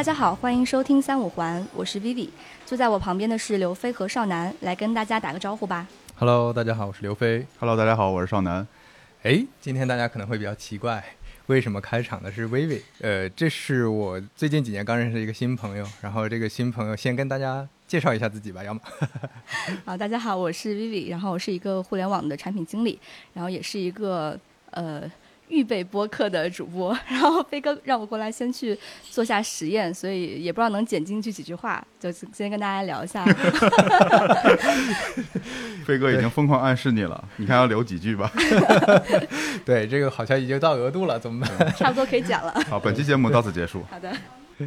大家好，欢迎收听三五环，我是 Vivi，坐在我旁边的是刘飞和少南，来跟大家打个招呼吧。Hello，大家好，我是刘飞。Hello，大家好，我是少南。哎，今天大家可能会比较奇怪，为什么开场的是 Vivi？？呃，这是我最近几年刚认识的一个新朋友，然后这个新朋友先跟大家介绍一下自己吧，要么。好，大家好，我是 Vivi，然后我是一个互联网的产品经理，然后也是一个呃预备播客的主播。然后飞哥让我过来先去做下实验，所以也不知道能剪进去几句话，就先跟大家聊一下。飞哥已经疯狂暗示你了，你看要留几句吧。对，这个好像已经到额度了，怎么办？差不多可以讲了。好，本期节目到此结束。好的，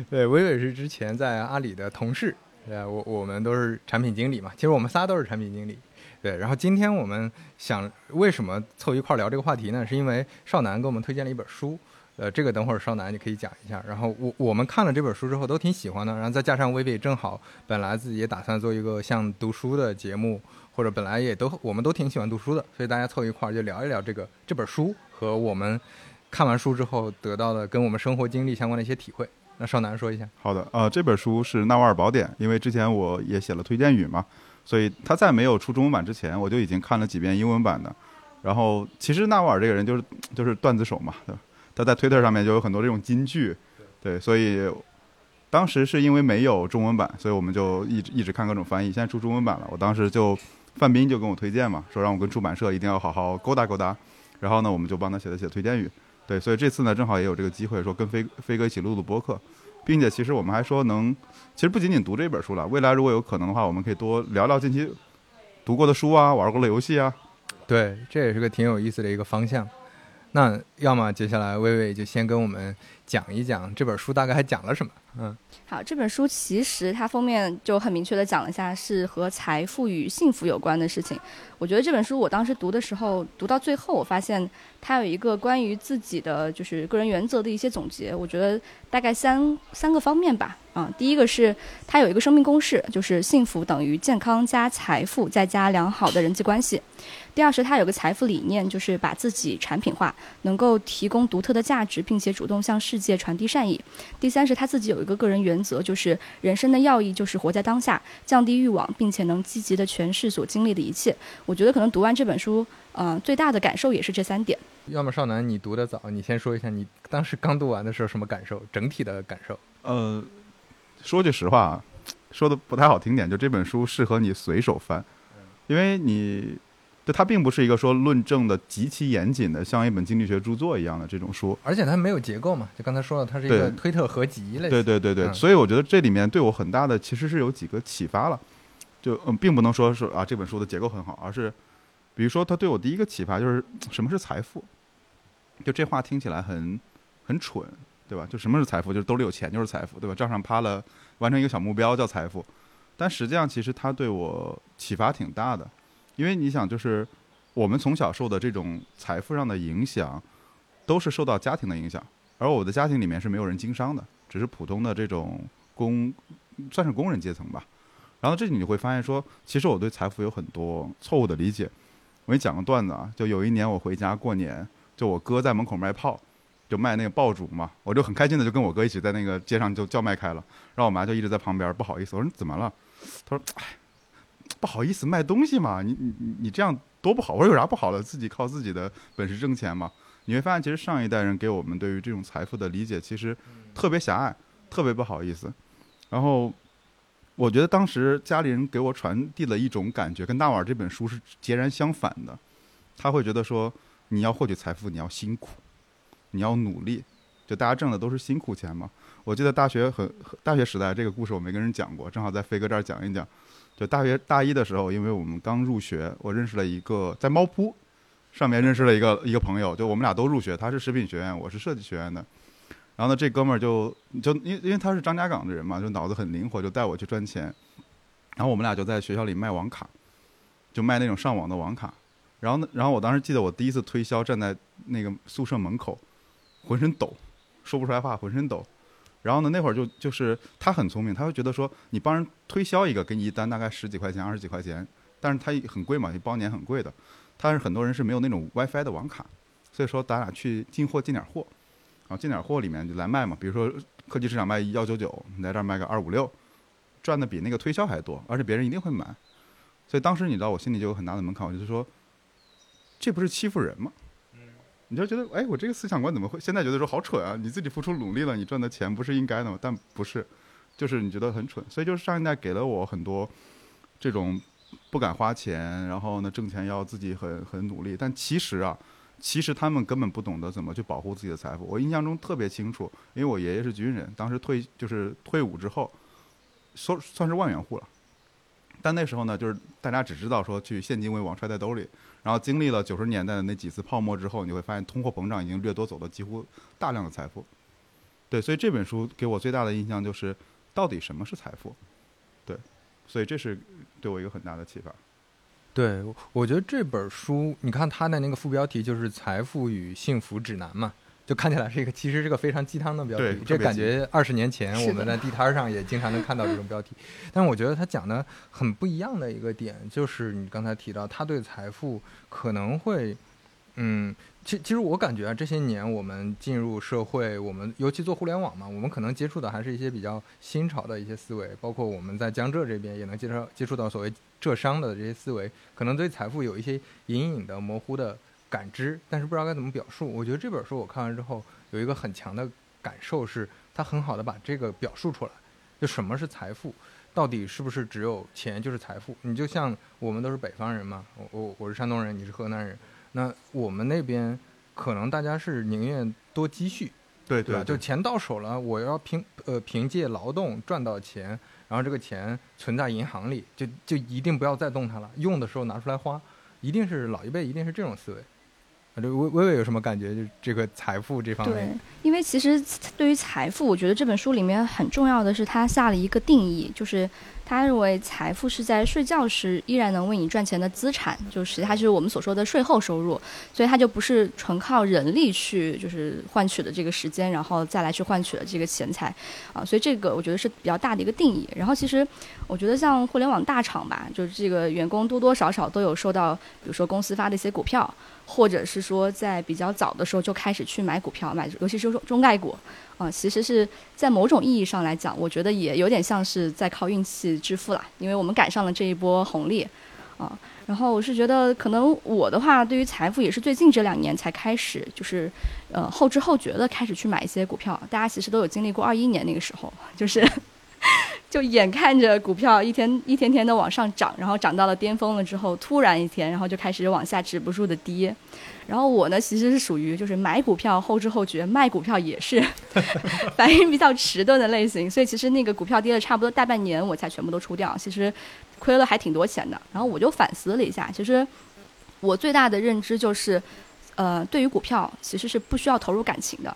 对，薇薇是之前在阿里的同事，呃，我我们都是产品经理嘛，其实我们仨都是产品经理。对，然后今天我们想为什么凑一块聊这个话题呢？是因为少南给我们推荐了一本书，呃，这个等会儿少南你可以讲一下。然后我我们看了这本书之后都挺喜欢的，然后再加上薇薇正好本来自己也打算做一个像读书的节目，或者本来也都我们都挺喜欢读书的，所以大家凑一块就聊一聊这个这本书和我们看完书之后得到的跟我们生活经历相关的一些体会。那少南说一下。好的，呃，这本书是《纳瓦尔宝典》，因为之前我也写了推荐语嘛，所以他在没有出中文版之前，我就已经看了几遍英文版的。然后，其实纳瓦尔这个人就是就是段子手嘛，对吧？他在推特上面就有很多这种金句，对，所以当时是因为没有中文版，所以我们就一直一直看各种翻译。现在出中文版了，我当时就范斌就跟我推荐嘛，说让我跟出版社一定要好好勾搭勾搭。然后呢，我们就帮他写了写推荐语。对，所以这次呢，正好也有这个机会，说跟飞飞哥一起录录播客，并且其实我们还说能，其实不仅仅读这本书了，未来如果有可能的话，我们可以多聊聊近期读过的书啊，玩过的游戏啊。对，这也是个挺有意思的一个方向。那要么接下来微微就先跟我们讲一讲这本书大概还讲了什么？嗯，好，这本书其实它封面就很明确的讲了一下是和财富与幸福有关的事情。我觉得这本书我当时读的时候，读到最后，我发现它有一个关于自己的就是个人原则的一些总结。我觉得大概三三个方面吧。啊、第一个是它有一个生命公式，就是幸福等于健康加财富再加良好的人际关系。第二是它有个财富理念，就是把自己产品化，能够提供独特的价值，并且主动向世界传递善意。第三是他自己有一个个人原则，就是人生的要义就是活在当下，降低欲望，并且能积极的诠释所经历的一切。我觉得可能读完这本书，呃，最大的感受也是这三点。要么少男你读的早，你先说一下你当时刚读完的时候什么感受，整体的感受。呃，说句实话啊，说的不太好听点，就这本书适合你随手翻，因为你。就它并不是一个说论证的极其严谨的，像一本经济学著作一样的这种书，而且它没有结构嘛，就刚才说了，它是一个推特合集类。对对对对，嗯所以我觉得这里面对我很大的其实是有几个启发了，就嗯，并不能说是啊这本书的结构很好，而是比如说它对我第一个启发就是什么是财富，就这话听起来很很蠢，对吧？就什么是财富？就是兜里有钱就是财富，对吧？账上趴了，完成一个小目标叫财富，但实际上其实它对我启发挺大的，因为你想就是我们从小受的这种财富上的影响，都是受到家庭的影响。而我的家庭里面是没有人经商的，只是普通的这种工，算是工人阶层吧。然后这里你会发现说，其实我对财富有很多错误的理解。我给你讲个段子啊，就有一年我回家过年，就我哥在门口卖炮，就卖那个爆竹嘛，我就很开心的就跟我哥一起在那个街上就叫卖开了。然后我妈就一直在旁边不好意思，我说你怎么了？她说，哎，不好意思卖东西嘛，你你你你这样多不好。我说有啥不好的？自己靠自己的本事挣钱嘛。你会发现，其实上一代人给我们对于这种财富的理解，其实特别狭隘，特别不好意思。然后，我觉得当时家里人给我传递了一种感觉，跟《纳瓦尔》这本书是截然相反的。他会觉得说，你要获取财富，你要辛苦，你要努力。就大家挣的都是辛苦钱嘛。我记得大学很大学时代这个故事我没跟人讲过，正好在飞哥这儿讲一讲。就大学大一的时候，因为我们刚入学，我认识了一个在猫扑上面认识了一个一个朋友，就我们俩都入学，他是食品学院，我是设计学院的。然后呢，这哥们儿就就因因为他是张家港的人嘛，就脑子很灵活，就带我去赚钱。然后我们俩就在学校里卖网卡，就卖那种上网的网卡。然后呢，然后我当时记得我第一次推销，站在那个宿舍门口，浑身抖，说不出来话，浑身抖。然后呢，那会儿就就是他很聪明，他会觉得说你帮人推销一个，给你一单大概十几块钱、二十几块钱，但是他很贵嘛，一包年很贵的。他是很多人是没有那种 WiFi 的网卡，所以说咱俩去进货进点货，啊，进点货里面就来卖嘛。比如说科技市场卖幺九九，你在这儿卖个二五六，赚的比那个推销还多，而且别人一定会买。所以当时你知道我心里就有很大的门槛，我就说，这不是欺负人吗？你就觉得，哎，我这个思想观怎么会现在觉得说好蠢啊？你自己付出努力了，你赚的钱不是应该的吗？但不是，就是你觉得很蠢。所以就是上一代给了我很多这种不敢花钱，然后呢挣钱要自己很很努力。但其实啊，其实他们根本不懂得怎么去保护自己的财富。我印象中特别清楚，因为我爷爷是军人，当时退就是退伍之后，说算是万元户了。但那时候呢，就是大家只知道说去现金为王揣在兜里，然后经历了九十年代的那几次泡沫之后，你会发现通货膨胀已经掠夺走了几乎大量的财富。对，所以这本书给我最大的印象就是，到底什么是财富？对，所以这是对我一个很大的启发。对，我觉得这本书，你看它的那个副标题就是《财富与幸福指南》嘛。就看起来是一个，其实是个非常鸡汤的标题。这感觉二十年前我们在地摊上也经常能看到这种标题。但我觉得他讲的很不一样的一个点，就是你刚才提到，他对财富可能会，嗯，其其实我感觉啊，这些年我们进入社会，我们尤其做互联网嘛，我们可能接触的还是一些比较新潮的一些思维，包括我们在江浙这边也能接触接触到所谓浙商的这些思维，可能对财富有一些隐隐的模糊的。感知，但是不知道该怎么表述。我觉得这本书我看完之后有一个很强的感受，是它很好的把这个表述出来。就什么是财富，到底是不是只有钱就是财富？你就像我们都是北方人嘛，我我我是山东人，你是河南人，那我们那边可能大家是宁愿多积蓄，对对吧？就钱到手了，我要凭呃凭借劳动赚到钱，然后这个钱存在银行里，就就一定不要再动它了，用的时候拿出来花，一定是老一辈一定是这种思维。啊这微微微有什么感觉？就这个财富这方面。对，因为其实对于财富，我觉得这本书里面很重要的是，它下了一个定义，就是他认为财富是在睡觉时依然能为你赚钱的资产，就是它就是我们所说的税后收入，所以它就不是纯靠人力去就是换取的这个时间，然后再来去换取的这个钱财啊，所以这个我觉得是比较大的一个定义。然后其实我觉得像互联网大厂吧，就是这个员工多多少少都有收到，比如说公司发的一些股票。或者是说，在比较早的时候就开始去买股票，买尤其是中中概股，啊，其实是在某种意义上来讲，我觉得也有点像是在靠运气致富了，因为我们赶上了这一波红利，啊，然后我是觉得，可能我的话，对于财富也是最近这两年才开始，就是呃后知后觉的开始去买一些股票。大家其实都有经历过二一年那个时候，就是。就眼看着股票一天一天天的往上涨，然后涨到了巅峰了之后，突然一天，然后就开始往下止不住的跌。然后我呢，其实是属于就是买股票后知后觉，卖股票也是 反应比较迟钝的类型。所以其实那个股票跌了差不多大半年，我才全部都出掉。其实亏了还挺多钱的。然后我就反思了一下，其实我最大的认知就是，呃，对于股票其实是不需要投入感情的，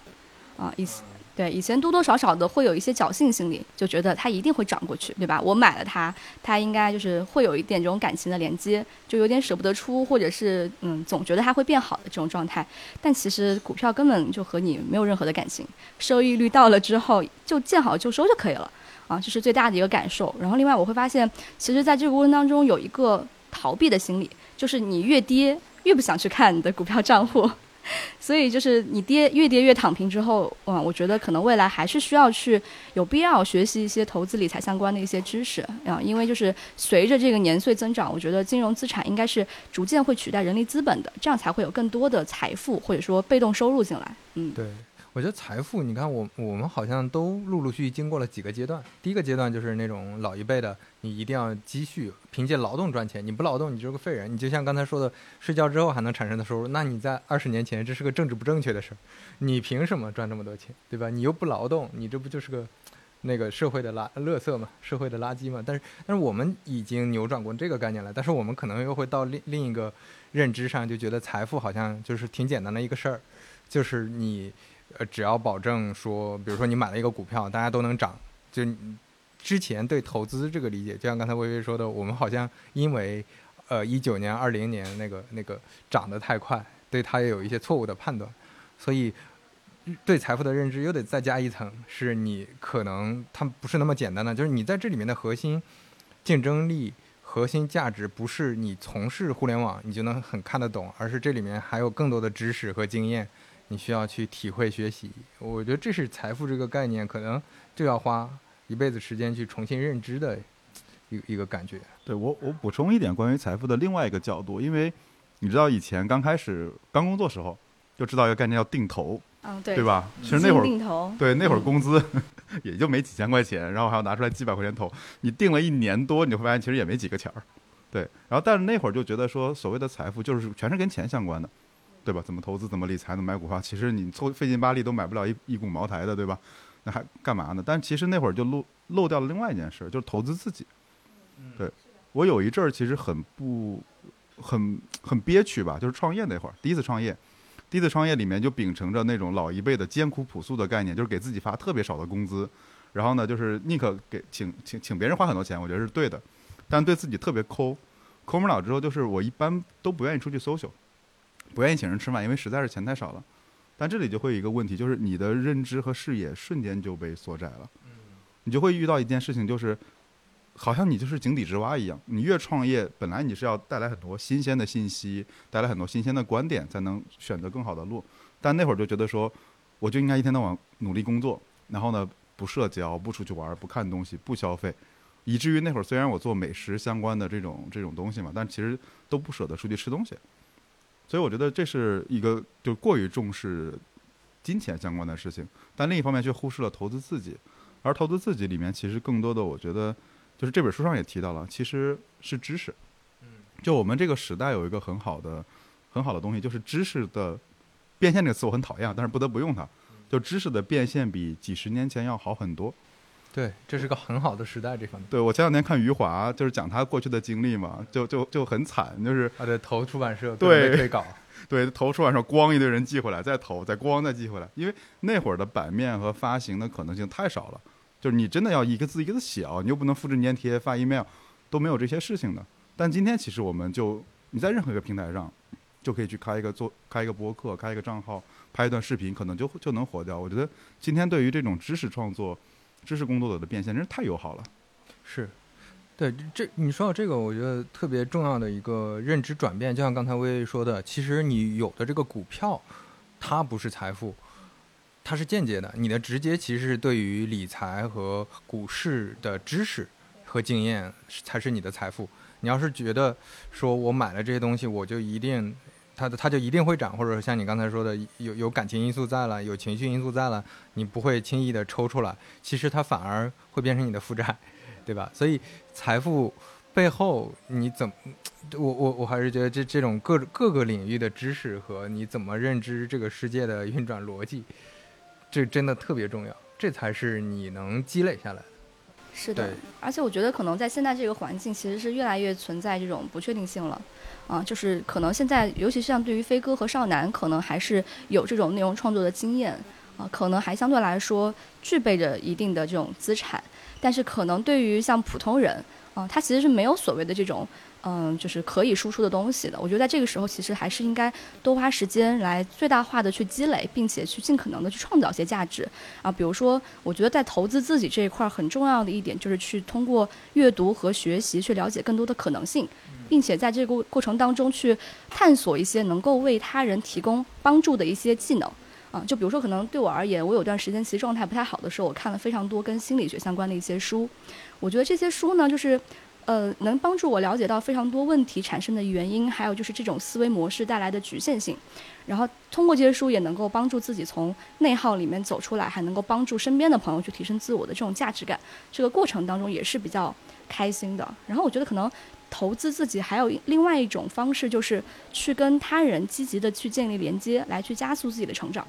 啊，意思。对，以前多多少少的会有一些侥幸心理，就觉得它一定会涨过去，对吧？我买了它，它应该就是会有一点这种感情的连接，就有点舍不得出，或者是嗯，总觉得它会变好的这种状态。但其实股票根本就和你没有任何的感情，收益率到了之后就见好就收就可以了，啊，这是最大的一个感受。然后另外我会发现，其实在这个过程当中有一个逃避的心理，就是你越跌越不想去看你的股票账户。所以就是你跌越跌越躺平之后，嗯，我觉得可能未来还是需要去有必要学习一些投资理财相关的一些知识啊，因为就是随着这个年岁增长，我觉得金融资产应该是逐渐会取代人力资本的，这样才会有更多的财富或者说被动收入进来。嗯，对。我觉得财富，你看我我们好像都陆陆续续经过了几个阶段。第一个阶段就是那种老一辈的，你一定要积蓄，凭借劳动赚钱。你不劳动，你就是个废人。你就像刚才说的，睡觉之后还能产生的收入，那你在二十年前这是个政治不正确的事儿。你凭什么赚这么多钱，对吧？你又不劳动，你这不就是个那个社会的垃垃圾嘛，社会的垃圾嘛？但是但是我们已经扭转过这个概念了，但是我们可能又会到另另一个认知上，就觉得财富好像就是挺简单的一个事儿，就是你。呃，只要保证说，比如说你买了一个股票，大家都能涨，就之前对投资这个理解，就像刚才微微说的，我们好像因为呃一九年、二零年那个那个涨得太快，对它也有一些错误的判断，所以对财富的认知又得再加一层，是你可能它不是那么简单的，就是你在这里面的核心竞争力、核心价值，不是你从事互联网你就能很看得懂，而是这里面还有更多的知识和经验。你需要去体会学习。我觉得这是财富这个概念，可能就要花一辈子时间去重新认知的一一个感觉。对我，我补充一点关于财富的另外一个角度，因为你知道以前刚开始刚工作时候就知道一个概念叫定投，嗯，对，对？吧？其实那会儿定投，对那会儿嗯工资也就没几千块钱，然后还要拿出来几百块钱投，你定了一年多，你会发现其实也没几个钱儿。对，然后但是那会儿就觉得说，所谓的财富就是全是跟钱相关的，对吧？怎么投资，怎么理财，怎么买股票，其实你凑费劲巴力都买不了一一股茅台的，对吧？那还干嘛呢？但其实那会儿就漏漏掉了另外一件事，就是投资自己。对我有一阵儿其实很不很很憋屈吧，就是创业那会儿，第一次创业，第一次创业里面就秉承着那种老一辈的艰苦朴素的概念，就是给自己发特别少的工资，然后呢，就是宁可给请请请别人花很多钱，我觉得是对的，但对自己特别抠，抠门了之后，就是我一般都不愿意出去 social，不愿意请人吃饭，因为实在是钱太少了。但这里就会有一个问题，就是你的认知和视野瞬间就被缩窄了，你就会遇到一件事情，就是好像你就是井底之蛙一样。你越创业，本来你是要带来很多新鲜的信息，带来很多新鲜的观点，才能选择更好的路。但那会儿就觉得说，我就应该一天到晚努力工作，然后呢，不社交，不出去玩，不看东西，不消费，以至于那会儿虽然我做美食相关的这种这种东西嘛，但其实都不舍得出去吃东西。所以我觉得这是一个就过于重视金钱相关的事情，但另一方面却忽视了投资自己。而投资自己里面，其实更多的我觉得，就是这本书上也提到了，其实是知识。就我们这个时代有一个很好的、很好的东西，就是知识的变现这个词我很讨厌，但是不得不用它。就知识的变现比几十年前要好很多。对，这是个很好的时代，这方面。对我前两天看余华，就是讲他过去的经历嘛，就就就很惨，就是啊，对投出版社对被推稿，对 投出版社咣一堆人寄回来，再投，再咣再寄回来，因为那会儿的版面和发行的可能性太少了，就是你真的要一个字一个字写啊，你又不能复制粘贴发 email，都没有这些事情的。但今天其实我们就你在任何一个平台上，就可以去开一个做开一个博客，开一个账号，拍一段视频，可能就就能火掉。我觉得今天对于这种知识创作、知识工作者的变现，真是太友好了。是，对这你说到这个，我觉得特别重要的一个认知转变，就像刚才薇薇说的，其实你有的这个股票，它不是财富，它是间接的，你的直接其实是对于理财和股市的知识和经验才是你的财富。你要是觉得说我买了这些东西，我就一定它的它就一定会涨，或者说像你刚才说的，有有感情因素在了，有情绪因素在了，你不会轻易的抽出来，其实它反而会变成你的负债，对吧？所以财富背后你怎么，我我我还是觉得这这种各各个领域的知识和你怎么认知这个世界的运转逻辑，这真的特别重要，这才是你能积累下来的。是的，而且我觉得可能在现在这个环境，其实是越来越存在这种不确定性了。啊，就是可能现在，尤其是像对于飞哥和少男，可能还是有这种内容创作的经验。啊，可能还相对来说具备着一定的这种资产，但是可能对于像普通人啊，他其实是没有所谓的这种嗯，就是可以输出的东西的。我觉得在这个时候，其实还是应该多花时间来最大化的去积累，并且去尽可能的去创造一些价值啊。比如说，我觉得在投资自己这一块儿很重要的一点，就是去通过阅读和学习去了解更多的可能性，并且在这个过程当中去探索一些能够为他人提供帮助的一些技能。啊，就比如说，可能对我而言，我有段时间其实状态不太好的时候，我看了非常多跟心理学相关的一些书。我觉得这些书呢，就是呃，能帮助我了解到非常多问题产生的原因，还有就是这种思维模式带来的局限性。然后通过这些书，也能够帮助自己从内耗里面走出来，还能够帮助身边的朋友去提升自我的这种价值感。这个过程当中也是比较开心的。然后我觉得可能投资自己还有另外一种方式，就是去跟他人积极的去建立连接，来去加速自己的成长。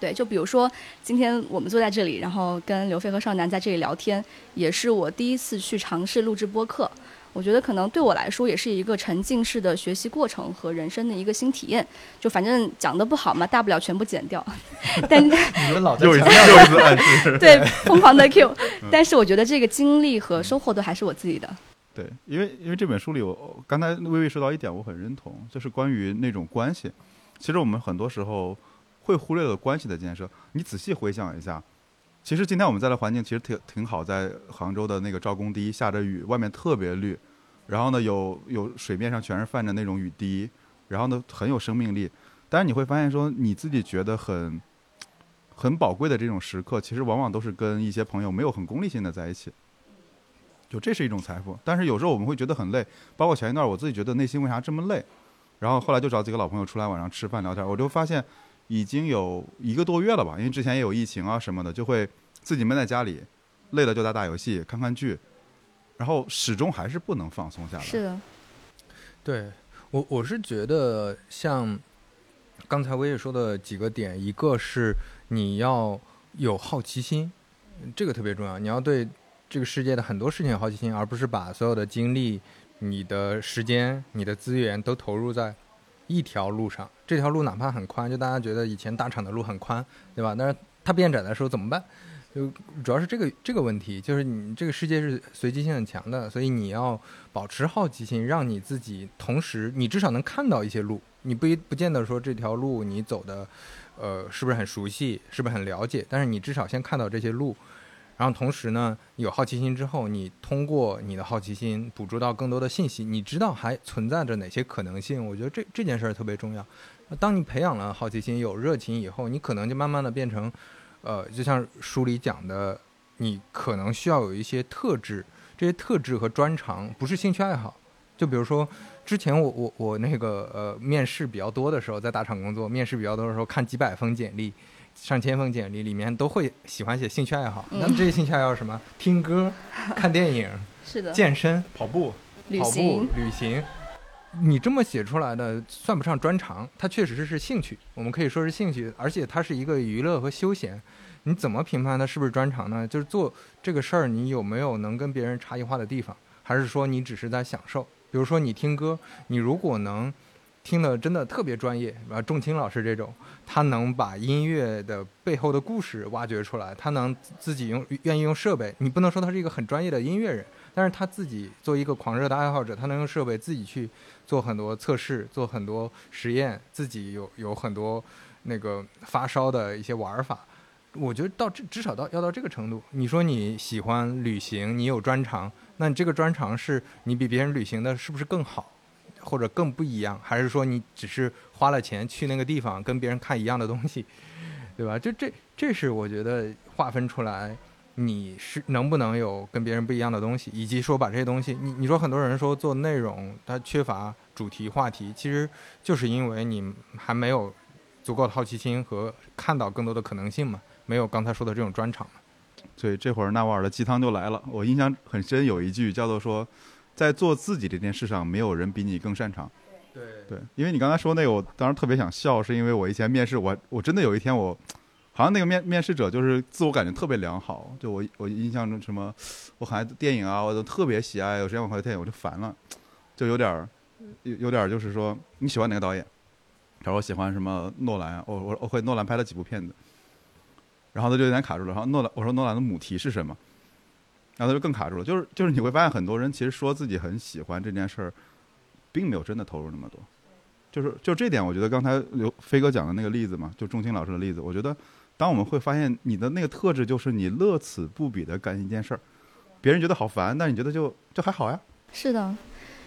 对，就比如说今天我们坐在这里，然后跟刘飞和少南在这里聊天，也是我第一次去尝试录制播客。我觉得可能对我来说也是一个沉浸式的学习过程和人生的一个新体验。就反正讲的不好嘛，大不了全部剪掉。但你们老在又 又一次暗示。对，疯狂的 Q。但是我觉得这个经历和收获都还是我自己的。对，因为因为这本书里我，我刚才微微说到一点，我很认同，就是关于那种关系。其实我们很多时候会忽略了关系的建设。你仔细回想一下，其实今天我们在的环境其实挺挺好，在杭州的那个赵公堤下着雨，外面特别绿，然后呢有有水面上全是泛着那种雨滴，然后呢很有生命力。但是你会发现说你自己觉得很很宝贵的这种时刻，其实往往都是跟一些朋友没有很功利性的在一起。就这是一种财富，但是有时候我们会觉得很累，包括前一段我自己觉得内心为啥这么累，然后后来就找几个老朋友出来晚上吃饭聊天，我就发现已经有一个多月了吧，因为之前也有疫情啊什么的，就会自己闷在家里，累了就打打游戏、看看剧，然后始终还是不能放松下来。是的，对我我是觉得像刚才我也说的几个点，一个是你要有好奇心，这个特别重要，你要对这个世界的很多事情有好奇心，而不是把所有的精力、你的时间、你的资源都投入在一条路上。这条路哪怕很宽，就大家觉得以前大厂的路很宽，对吧？但是它变窄的时候怎么办？就主要是这个这个问题，就是你这个世界是随机性很强的，所以你要保持好奇心，让你自己同时你至少能看到一些路，你不一不见得说这条路你走的，呃，是不是很熟悉，是不是很了解，但是你至少先看到这些路，然后同时呢，有好奇心之后，你通过你的好奇心捕捉到更多的信息，你知道还存在着哪些可能性，我觉得这这件事儿特别重要。当你培养了好奇心、有热情以后，你可能就慢慢的变成。呃，就像书里讲的，你可能需要有一些特质，这些特质和专长不是兴趣爱好。就比如说，之前我我我那个呃面试比较多的时候，在大厂工作，面试比较多的时候，看几百封简历、上千封简历，里面都会喜欢写兴趣爱好。那么这些兴趣爱好什么？听歌、看电影、是的，健身、跑步、跑步、旅行。你这么写出来的算不上专长，它确实是兴趣，我们可以说是兴趣，而且它是一个娱乐和休闲。你怎么评判它是不是专长呢？就是做这个事儿，你有没有能跟别人差异化的地方，还是说你只是在享受？比如说你听歌，你如果能听的真的特别专业，啊，仲青老师这种，他能把音乐的背后的故事挖掘出来，他能自己用愿意用设备，你不能说他是一个很专业的音乐人，但是他自己做一个狂热的爱好者，他能用设备自己去做很多测试，做很多实验，自己有有很多那个发烧的一些玩法。我觉得到至至少到要到这个程度。你说你喜欢旅行，你有专长，那你这个专长是你比别人旅行的是不是更好，或者更不一样？还是说你只是花了钱去那个地方跟别人看一样的东西，对吧？就这这是我觉得划分出来你是能不能有跟别人不一样的东西，以及说把这些东西，你你说很多人说做内容它缺乏主题话题，其实就是因为你还没有足够的好奇心和看到更多的可能性嘛。没有刚才说的这种专场所以这会儿纳瓦尔的鸡汤就来了。我印象很深，有一句叫做说，在做自己这件事上，没有人比你更擅长。对对，因为你刚才说那个，我当时特别想笑，是因为我以前面试，我我真的有一天我，好像那个面面试者就是自我感觉特别良好，就我我印象中什么，我好像电影啊，我都特别喜爱，有时间我看电影我就烦了，就有点有有点就是说你喜欢哪个导演？他说我喜欢什么诺兰，我我我会诺兰拍了几部片子。然后他就有点卡住了。然后诺兰，我说诺兰的母题是什么？然后他就更卡住了。就是就是你会发现很多人其实说自己很喜欢这件事儿，并没有真的投入那么多。就是就这点，我觉得刚才刘飞哥讲的那个例子嘛，就钟青老师的例子，我觉得当我们会发现你的那个特质就是你乐此不彼的干一件事儿，别人觉得好烦，但你觉得就就还好呀。是的，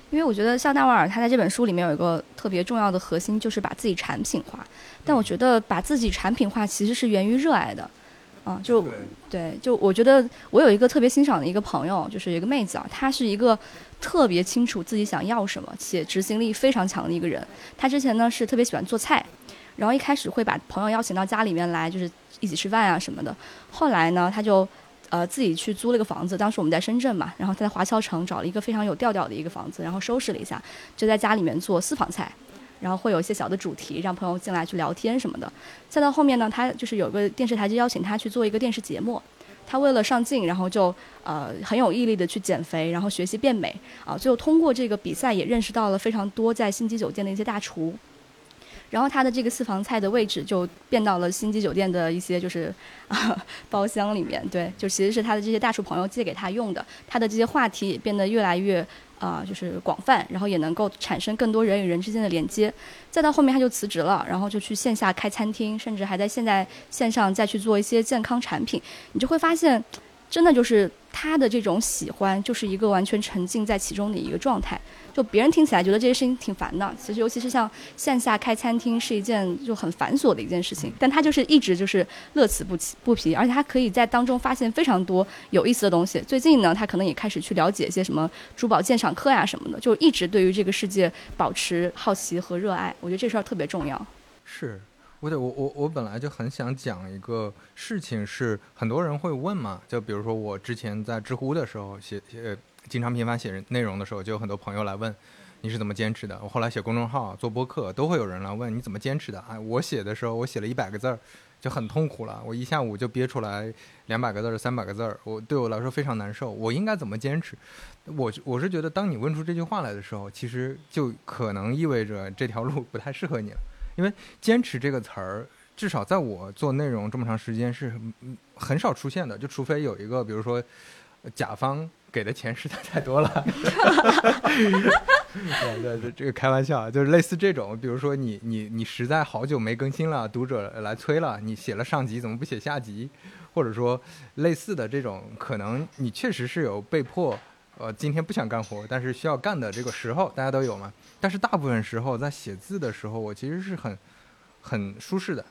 因为我觉得像纳瓦尔他在这本书里面有一个特别重要的核心，就是把自己产品化。但我觉得把自己产品化其实是源于热爱的，啊，就对，就我觉得我有一个特别欣赏的一个朋友，就是一个妹子啊，她是一个特别清楚自己想要什么且执行力非常强的一个人。她之前呢是特别喜欢做菜，然后一开始会把朋友邀请到家里面来，就是一起吃饭啊什么的。后来呢，她就呃自己去租了个房子，当时我们在深圳嘛，然后她在华侨城找了一个非常有调调的一个房子，然后收拾了一下，就在家里面做私房菜。然后会有一些小的主题，让朋友进来去聊天什么的。再到后面呢，他就是有个电视台就邀请他去做一个电视节目。他为了上镜，然后就呃很有毅力的去减肥，然后学习变美啊。最后通过这个比赛也认识到了非常多在星级酒店的一些大厨。然后他的这个私房菜的位置就变到了星级酒店的一些就是啊 包厢里面。对，就其实是他的这些大厨朋友借给他用的。他的这些话题也变得越来越。啊，就是广泛，然后也能够产生更多人与人之间的连接。再到后面，他就辞职了，然后就去线下开餐厅，甚至还在现在线上再去做一些健康产品。你就会发现，真的就是他的这种喜欢就是一个完全沉浸在其中的一个状态。就别人听起来觉得这些事情挺烦的，其实尤其是像线下开餐厅是一件就很繁琐的一件事情，但他就是一直就是乐此不疲不疲，而且他可以在当中发现非常多有意思的东西。最近呢，他可能也开始去了解一些什么珠宝鉴赏课呀什么的，就一直对于这个世界保持好奇和热爱。我觉得这事儿特别重要。是，我对我我我本来就很想讲一个事情，是很多人会问嘛，就比如说我之前在知乎的时候写写。经常频繁写内容的时候，就有很多朋友来问你是怎么坚持的。我后来写公众号、做播客，都会有人来问你怎么坚持的。啊，我写的时候，我写了一百个字儿，就很痛苦了。我一下午就憋出来两百个字儿、三百个字儿，我对我来说非常难受。我应该怎么坚持？我我是觉得，当你问出这句话来的时候，其实就可能意味着这条路不太适合你了。因为“坚持”这个词儿，至少在我做内容这么长时间是很少出现的。就除非有一个，比如说甲方。给的钱实在太多了，对对对，这个开玩笑，就是类似这种，比如说你你你实在好久没更新了，读者来催了，你写了上集怎么不写下集，或者说类似的这种，可能你确实是有被迫，呃，今天不想干活，但是需要干的这个时候，大家都有嘛。但是大部分时候在写字的时候，我其实是很很舒适的。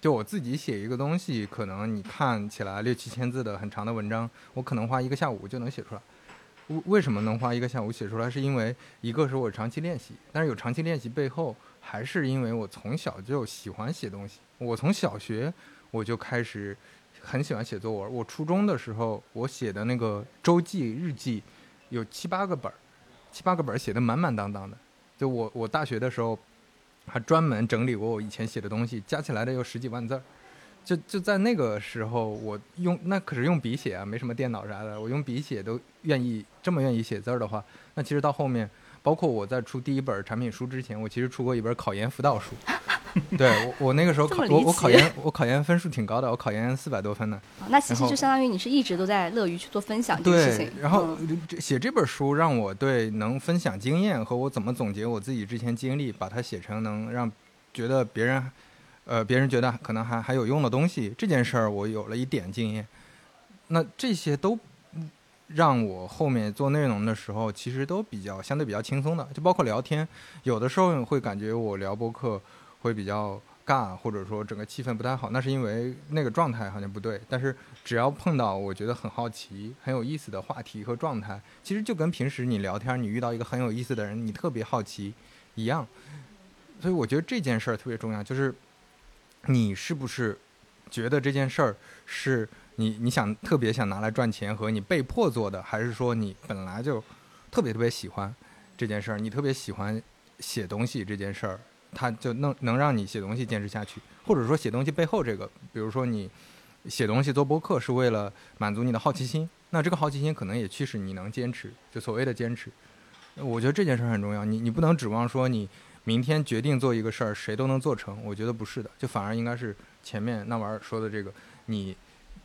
就我自己写一个东西，可能你看起来六七千字的很长的文章，我可能花一个下午就能写出来。为为什么能花一个下午写出来？是因为一个是我长期练习，但是有长期练习背后，还是因为我从小就喜欢写东西。我从小学我就开始很喜欢写作文。我初中的时候，我写的那个周记日记有七八个本儿，七八个本儿写的满满当当的。就我我大学的时候。还专门整理过我以前写的东西，加起来的有十几万字儿。就就在那个时候，我用那可是用笔写啊，没什么电脑啥的。我用笔写都愿意这么愿意写字儿的话，那其实到后面，包括我在出第一本产品书之前，我其实出过一本考研辅导书。对我，我那个时候考我我考研我考研分数挺高的，我考研四百多分呢。那其实就相当于你是一直都在乐于去做分享这个事情。然后写这本书让我对能分享经验和我怎么总结我自己之前经历，把它写成能让觉得别人呃别人觉得可能还还有用的东西这件事儿，我有了一点经验。那这些都让我后面做内容的时候，其实都比较相对比较轻松的，就包括聊天，有的时候会感觉我聊播客。会比较尬，或者说整个气氛不太好，那是因为那个状态好像不对。但是只要碰到我觉得很好奇、很有意思的话题和状态，其实就跟平时你聊天，你遇到一个很有意思的人，你特别好奇一样。所以我觉得这件事儿特别重要，就是你是不是觉得这件事儿是你你想特别想拿来赚钱和你被迫做的，还是说你本来就特别特别喜欢这件事儿，你特别喜欢写东西这件事儿。它就能能让你写东西坚持下去，或者说写东西背后这个，比如说你写东西做播客是为了满足你的好奇心，那这个好奇心可能也驱使你能坚持，就所谓的坚持。我觉得这件事很重要，你你不能指望说你明天决定做一个事儿，谁都能做成，我觉得不是的，就反而应该是前面那玩意儿说的这个，你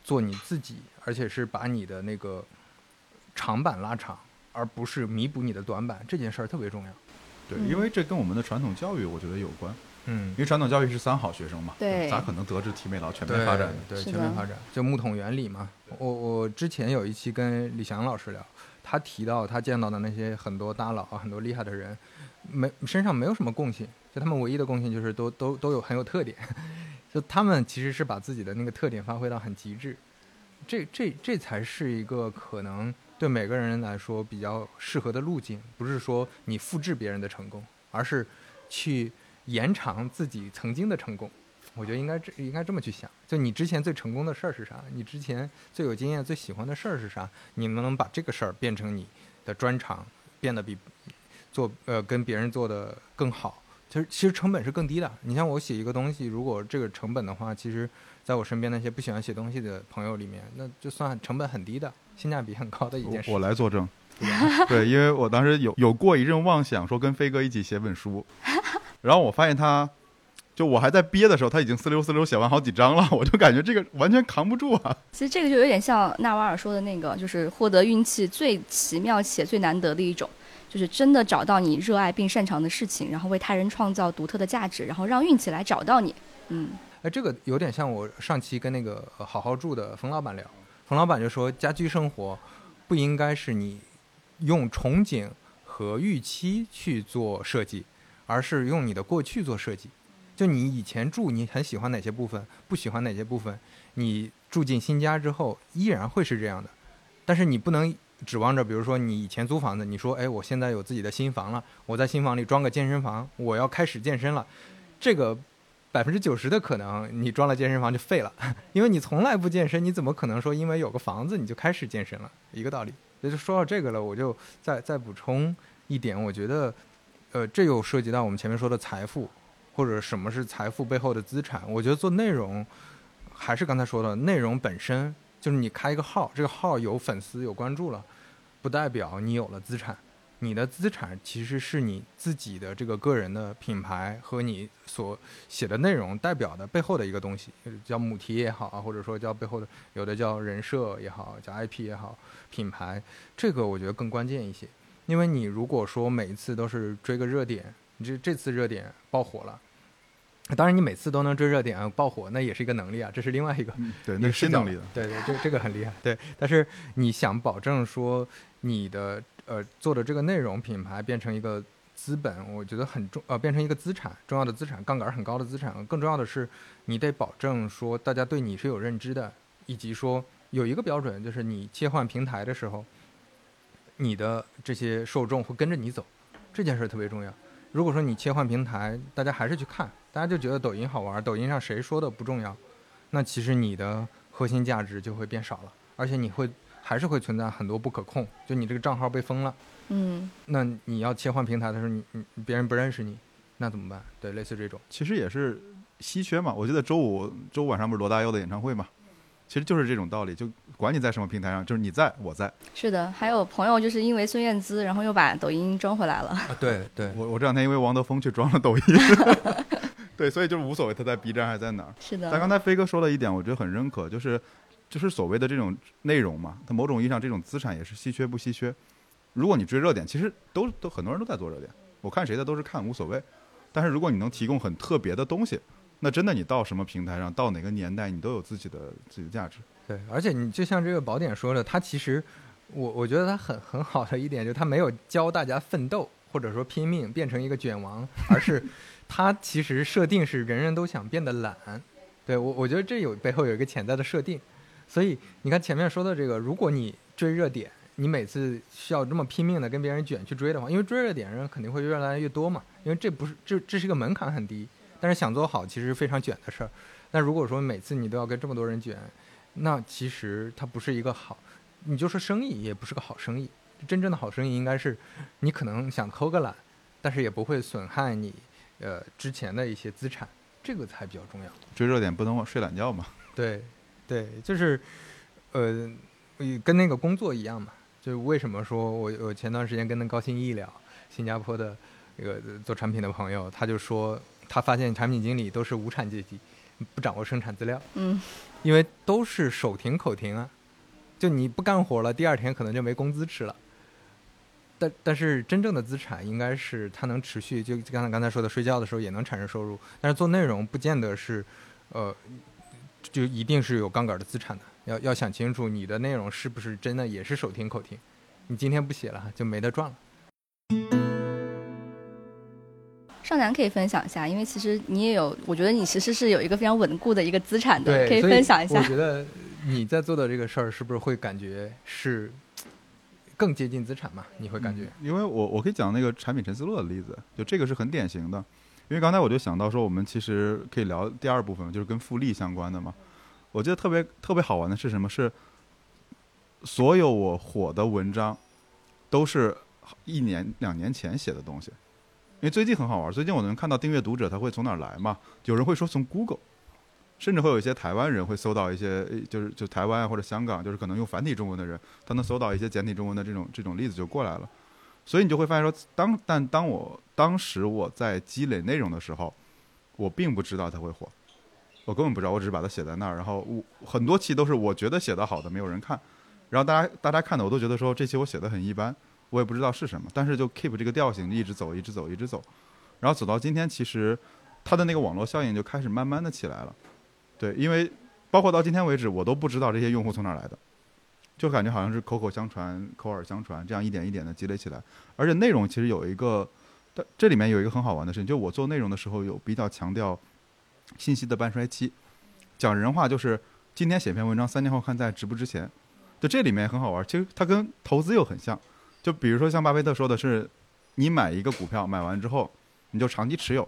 做你自己，而且是把你的那个长板拉长，而不是弥补你的短板，这件事儿特别重要。对，因为这跟我们的传统教育我觉得有关。嗯，因为传统教育是三好学生嘛，对，咋可能德智体美劳全面发展？对，全面发展就木桶原理嘛。我我之前有一期跟李翔老师聊，他提到他见到的那些很多大佬啊，很多厉害的人，没身上没有什么共性，就他们唯一的共性就是都都都有很有特点，就他们其实是把自己的那个特点发挥到很极致，这这这才是一个可能。对每个人来说比较适合的路径，不是说你复制别人的成功，而是去延长自己曾经的成功。我觉得应该这应该这么去想：就你之前最成功的事儿是啥？你之前最有经验、最喜欢的事儿是啥？你能不能把这个事儿变成你的专长，变得比做呃跟别人做的更好？其实其实成本是更低的。你像我写一个东西，如果这个成本的话，其实在我身边那些不喜欢写东西的朋友里面，那就算成本很低的。性价比很高的一件事，我来作证。对，因为我当时有有过一阵妄想，说跟飞哥一起写本书，然后我发现他，就我还在憋的时候，他已经四溜四溜写完好几章了，我就感觉这个完全扛不住啊。其实这个就有点像纳瓦尔说的那个，就是获得运气最奇妙且最难得的一种，就是真的找到你热爱并擅长的事情，然后为他人创造独特的价值，然后让运气来找到你。嗯，哎，这个有点像我上期跟那个好好住的冯老板聊。冯老板就说：“家居生活不应该是你用憧憬和预期去做设计，而是用你的过去做设计。就你以前住，你很喜欢哪些部分，不喜欢哪些部分，你住进新家之后依然会是这样的。但是你不能指望着，比如说你以前租房子，你说，哎，我现在有自己的新房了，我在新房里装个健身房，我要开始健身了，这个。百分之九十的可能，你装了健身房就废了，因为你从来不健身，你怎么可能说因为有个房子你就开始健身了？一个道理。那就说到这个了，我就再再补充一点，我觉得，呃，这又涉及到我们前面说的财富，或者什么是财富背后的资产。我觉得做内容，还是刚才说的，内容本身就是你开一个号，这个号有粉丝有关注了，不代表你有了资产。你的资产其实是你自己的这个个人的品牌和你所写的内容代表的背后的一个东西，叫母题也好啊，或者说叫背后的有的叫人设也好，叫 IP 也好，品牌这个我觉得更关键一些。因为你如果说每一次都是追个热点，你这这次热点爆火了，当然你每次都能追热点爆火，那也是一个能力啊，这是另外一个对那是新能力的，对对，这这个很厉害，对。但是你想保证说你的。呃，做的这个内容品牌变成一个资本，我觉得很重，呃，变成一个资产，重要的资产，杠杆很高的资产。更重要的是，你得保证说大家对你是有认知的，以及说有一个标准，就是你切换平台的时候，你的这些受众会跟着你走，这件事儿特别重要。如果说你切换平台，大家还是去看，大家就觉得抖音好玩，抖音上谁说的不重要，那其实你的核心价值就会变少了，而且你会。还是会存在很多不可控，就你这个账号被封了，嗯，那你要切换平台的时候，你你别人不认识你，那怎么办？对，类似这种，其实也是稀缺嘛。我记得周五周五晚上不是罗大佑的演唱会嘛，其实就是这种道理，就管你在什么平台上，就是你在我在。是的，还有朋友就是因为孙燕姿，然后又把抖音装回来了。对对，我我这两天因为王德峰去装了抖音，对，所以就是无所谓他在 B 站还是在哪儿。是的。但刚才飞哥说了一点，我觉得很认可，就是。就是所谓的这种内容嘛，它某种意义上这种资产也是稀缺不稀缺。如果你追热点，其实都都很多人都在做热点，我看谁的都是看无所谓。但是如果你能提供很特别的东西，那真的你到什么平台上，到哪个年代，你都有自己的自己的价值。对，而且你就像这个宝典说的，它其实我我觉得它很很好的一点就是它没有教大家奋斗或者说拼命变成一个卷王，而是 它其实设定是人人都想变得懒。对我我觉得这有背后有一个潜在的设定。所以你看前面说的这个，如果你追热点，你每次需要这么拼命的跟别人卷去追的话，因为追热点人肯定会越来越多嘛，因为这不是这这是一个门槛很低，但是想做好其实非常卷的事儿。那如果说每次你都要跟这么多人卷，那其实它不是一个好，你就说生意也不是个好生意。真正的好生意应该是，你可能想偷个懒，但是也不会损害你呃之前的一些资产，这个才比较重要。追热点不能睡懒觉嘛？对。对，就是，呃，跟那个工作一样嘛。就为什么说我我前段时间跟那高新一聊，新加坡的一个做产品的朋友，他就说他发现产品经理都是无产阶级，不掌握生产资料。嗯，因为都是手停口停啊，就你不干活了，第二天可能就没工资吃了。但但是真正的资产应该是它能持续，就刚才刚才说的，睡觉的时候也能产生收入。但是做内容不见得是，呃。就一定是有杠杆的资产的，要要想清楚你的内容是不是真的也是手停口停，你今天不写了就没得赚了。少南可以分享一下，因为其实你也有，我觉得你其实是有一个非常稳固的一个资产的，可以分享一下。我觉得你在做的这个事儿是不是会感觉是更接近资产嘛？你会感觉？因为我我可以讲那个产品陈思洛的例子，就这个是很典型的。因为刚才我就想到说，我们其实可以聊第二部分，就是跟复利相关的嘛。我觉得特别特别好玩的是什么？是所有我火的文章，都是一年两年前写的东西。因为最近很好玩，最近我能看到订阅读者他会从哪儿来嘛？有人会说从 Google，甚至会有一些台湾人会搜到一些，就是就台湾或者香港，就是可能用繁体中文的人，他能搜到一些简体中文的这种这种例子就过来了。所以你就会发现说，当但当我当时我在积累内容的时候，我并不知道它会火，我根本不知道，我只是把它写在那儿。然后我很多期都是我觉得写的好的，没有人看，然后大家大家看的我都觉得说这期我写的很一般，我也不知道是什么，但是就 keep 这个调性一直走，一直走，一直走，然后走到今天，其实它的那个网络效应就开始慢慢的起来了。对，因为包括到今天为止，我都不知道这些用户从哪来的。就感觉好像是口口相传、口耳相传，这样一点一点的积累起来。而且内容其实有一个，但这里面有一个很好玩的事情，就我做内容的时候有比较强调信息的半衰期，讲人话就是今天写篇文章，三年后看在值不值钱。就这里面很好玩，其实它跟投资又很像。就比如说像巴菲特说的是，你买一个股票，买完之后你就长期持有，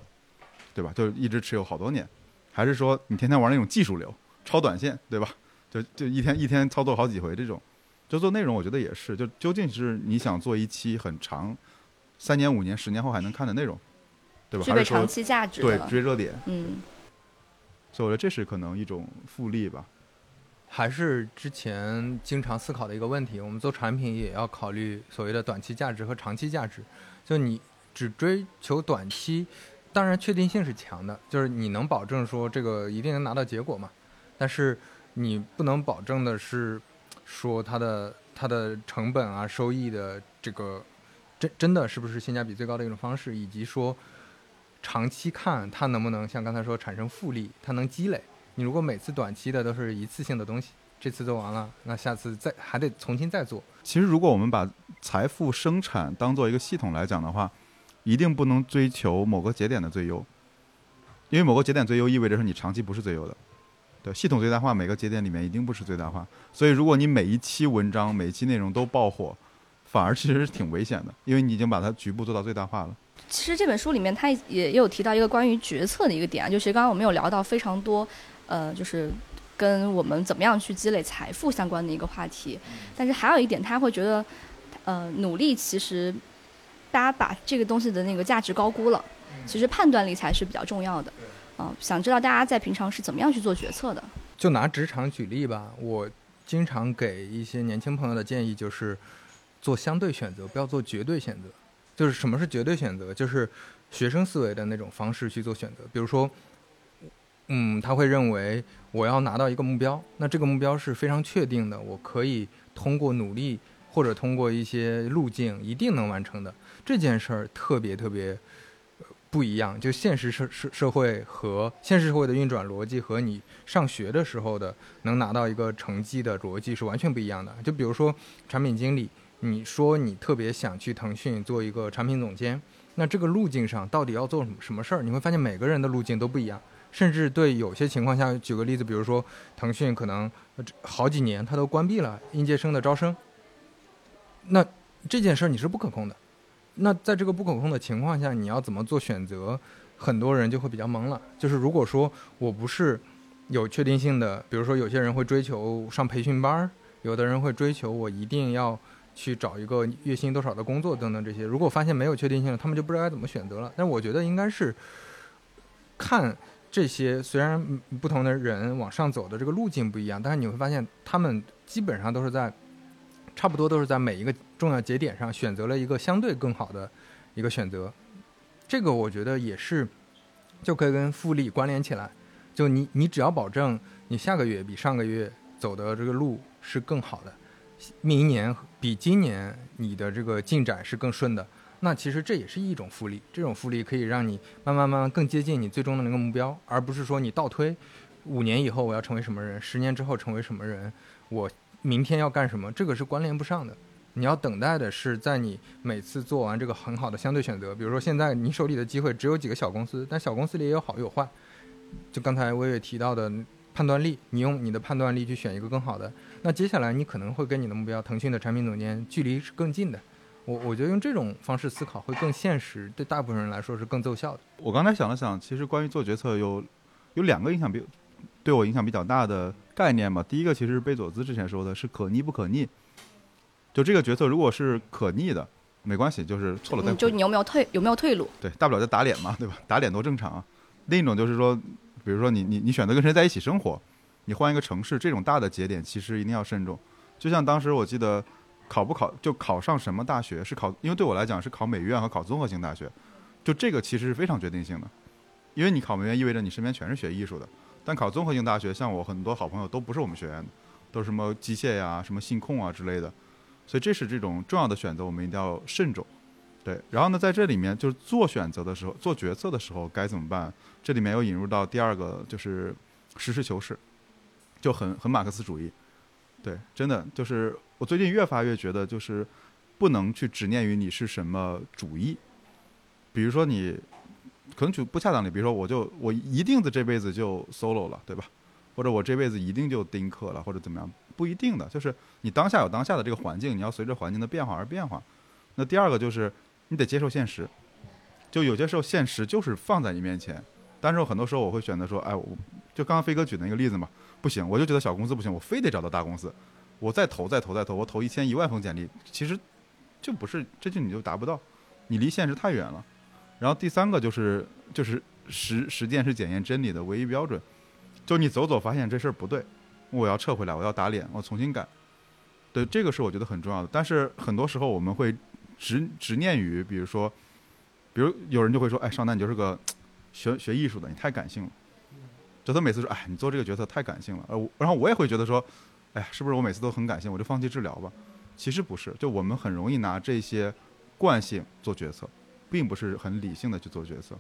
对吧？就一直持有好多年，还是说你天天玩那种技术流、超短线，对吧？就就一天一天操作好几回这种，就做内容，我觉得也是。就究竟是你想做一期很长，三年、五年、十年后还能看的内容，对吧？具备长期价值对，追热点。嗯。所以我觉得这是可能一种复利吧。还是之前经常思考的一个问题，我们做产品也要考虑所谓的短期价值和长期价值。就你只追求短期，当然确定性是强的，就是你能保证说这个一定能拿到结果嘛。但是你不能保证的是，说它的它的成本啊、收益的这个真真的是不是性价比最高的一种方式，以及说长期看它能不能像刚才说产生复利，它能积累。你如果每次短期的都是一次性的东西，这次做完了，那下次再还得重新再做。其实，如果我们把财富生产当做一个系统来讲的话，一定不能追求某个节点的最优，因为某个节点最优意味着是你长期不是最优的。对，系统最大化每个节点里面一定不是最大化，所以如果你每一期文章、每一期内容都爆火，反而其实是挺危险的，因为你已经把它局部做到最大化了。其实这本书里面，它也也有提到一个关于决策的一个点啊，就是刚刚我们有聊到非常多。呃，就是跟我们怎么样去积累财富相关的一个话题，但是还有一点，他会觉得，呃，努力其实大家把这个东西的那个价值高估了，其实判断力才是比较重要的。想知道大家在平常是怎么样去做决策的？就拿职场举例吧，我经常给一些年轻朋友的建议就是做相对选择，不要做绝对选择。就是什么是绝对选择？就是学生思维的那种方式去做选择，比如说。嗯，他会认为我要拿到一个目标，那这个目标是非常确定的，我可以通过努力或者通过一些路径一定能完成的。这件事儿特别特别不一样，就现实社社社会和现实社会的运转逻辑和你上学的时候的能拿到一个成绩的逻辑是完全不一样的。就比如说产品经理，你说你特别想去腾讯做一个产品总监，那这个路径上到底要做什么什么事儿？你会发现每个人的路径都不一样。甚至对有些情况下，举个例子，比如说腾讯可能好几年它都关闭了应届生的招生，那这件事儿你是不可控的。那在这个不可控的情况下，你要怎么做选择？很多人就会比较懵了。就是如果说我不是有确定性的，比如说有些人会追求上培训班，有的人会追求我一定要去找一个月薪多少的工作等等这些。如果发现没有确定性了，他们就不知道该怎么选择了。但我觉得应该是看。这些虽然不同的人往上走的这个路径不一样，但是你会发现他们基本上都是在差不多都是在每一个重要节点上选择了一个相对更好的一个选择。这个我觉得也是就可以跟复利关联起来。就你你只要保证你下个月比上个月走的这个路是更好的，明年比今年你的这个进展是更顺的。那其实这也是一种复利，这种复利可以让你慢慢慢慢更接近你最终的那个目标，而不是说你倒推五年以后我要成为什么人，十年之后成为什么人，我明天要干什么，这个是关联不上的。你要等待的是在你每次做完这个很好的相对选择，比如说现在你手里的机会只有几个小公司，但小公司里也有好有坏。就刚才我也提到的判断力，你用你的判断力去选一个更好的，那接下来你可能会跟你的目标，腾讯的产品总监距离是更近的。我我觉得用这种方式思考会更现实，对大部分人来说是更奏效的。我刚才想了想，其实关于做决策有有两个影响比对我影响比较大的概念吧。第一个其实是贝佐兹之前说的是可逆不可逆，就这个决策如果是可逆的，没关系，就是错了再就你有没有退有没有退路？对，大不了就打脸嘛，对吧？打脸多正常啊。另一种就是说，比如说你你你选择跟谁在一起生活，你换一个城市，这种大的节点其实一定要慎重。就像当时我记得。考不考就考上什么大学是考，因为对我来讲是考美院和考综合性大学，就这个其实是非常决定性的，因为你考美院意味着你身边全是学艺术的，但考综合性大学，像我很多好朋友都不是我们学院的，都是什么机械呀、什么信控啊之类的，所以这是这种重要的选择，我们一定要慎重。对，然后呢，在这里面就是做选择的时候、做决策的时候该怎么办？这里面又引入到第二个，就是实事求是，就很很马克思主义。对，真的就是我最近越发越觉得，就是不能去执念于你是什么主义。比如说你可能就不恰当的，比如说我就我一定的这辈子就 solo 了，对吧？或者我这辈子一定就丁克了，或者怎么样？不一定的，就是你当下有当下的这个环境，你要随着环境的变化而变化。那第二个就是你得接受现实，就有些时候现实就是放在你面前，但是很多时候我会选择说，哎，我就刚刚飞哥举那个例子嘛，不行，我就觉得小公司不行，我非得找到大公司，我再投再投再投，我投一千一万封简历，其实就不是，这就你就达不到，你离现实太远了。然后第三个就是就是实实践是检验真理的唯一标准，就你走走发现这事儿不对，我要撤回来，我要打脸，我重新改。对，这个是我觉得很重要的。但是很多时候我们会执执念于，比如说，比如有人就会说，哎，少南你就是个学学艺术的，你太感性了。就他每次说，哎，你做这个角色太感性了。呃，然后我也会觉得说，哎呀，是不是我每次都很感性，我就放弃治疗吧？其实不是，就我们很容易拿这些惯性做决策，并不是很理性的去做决策。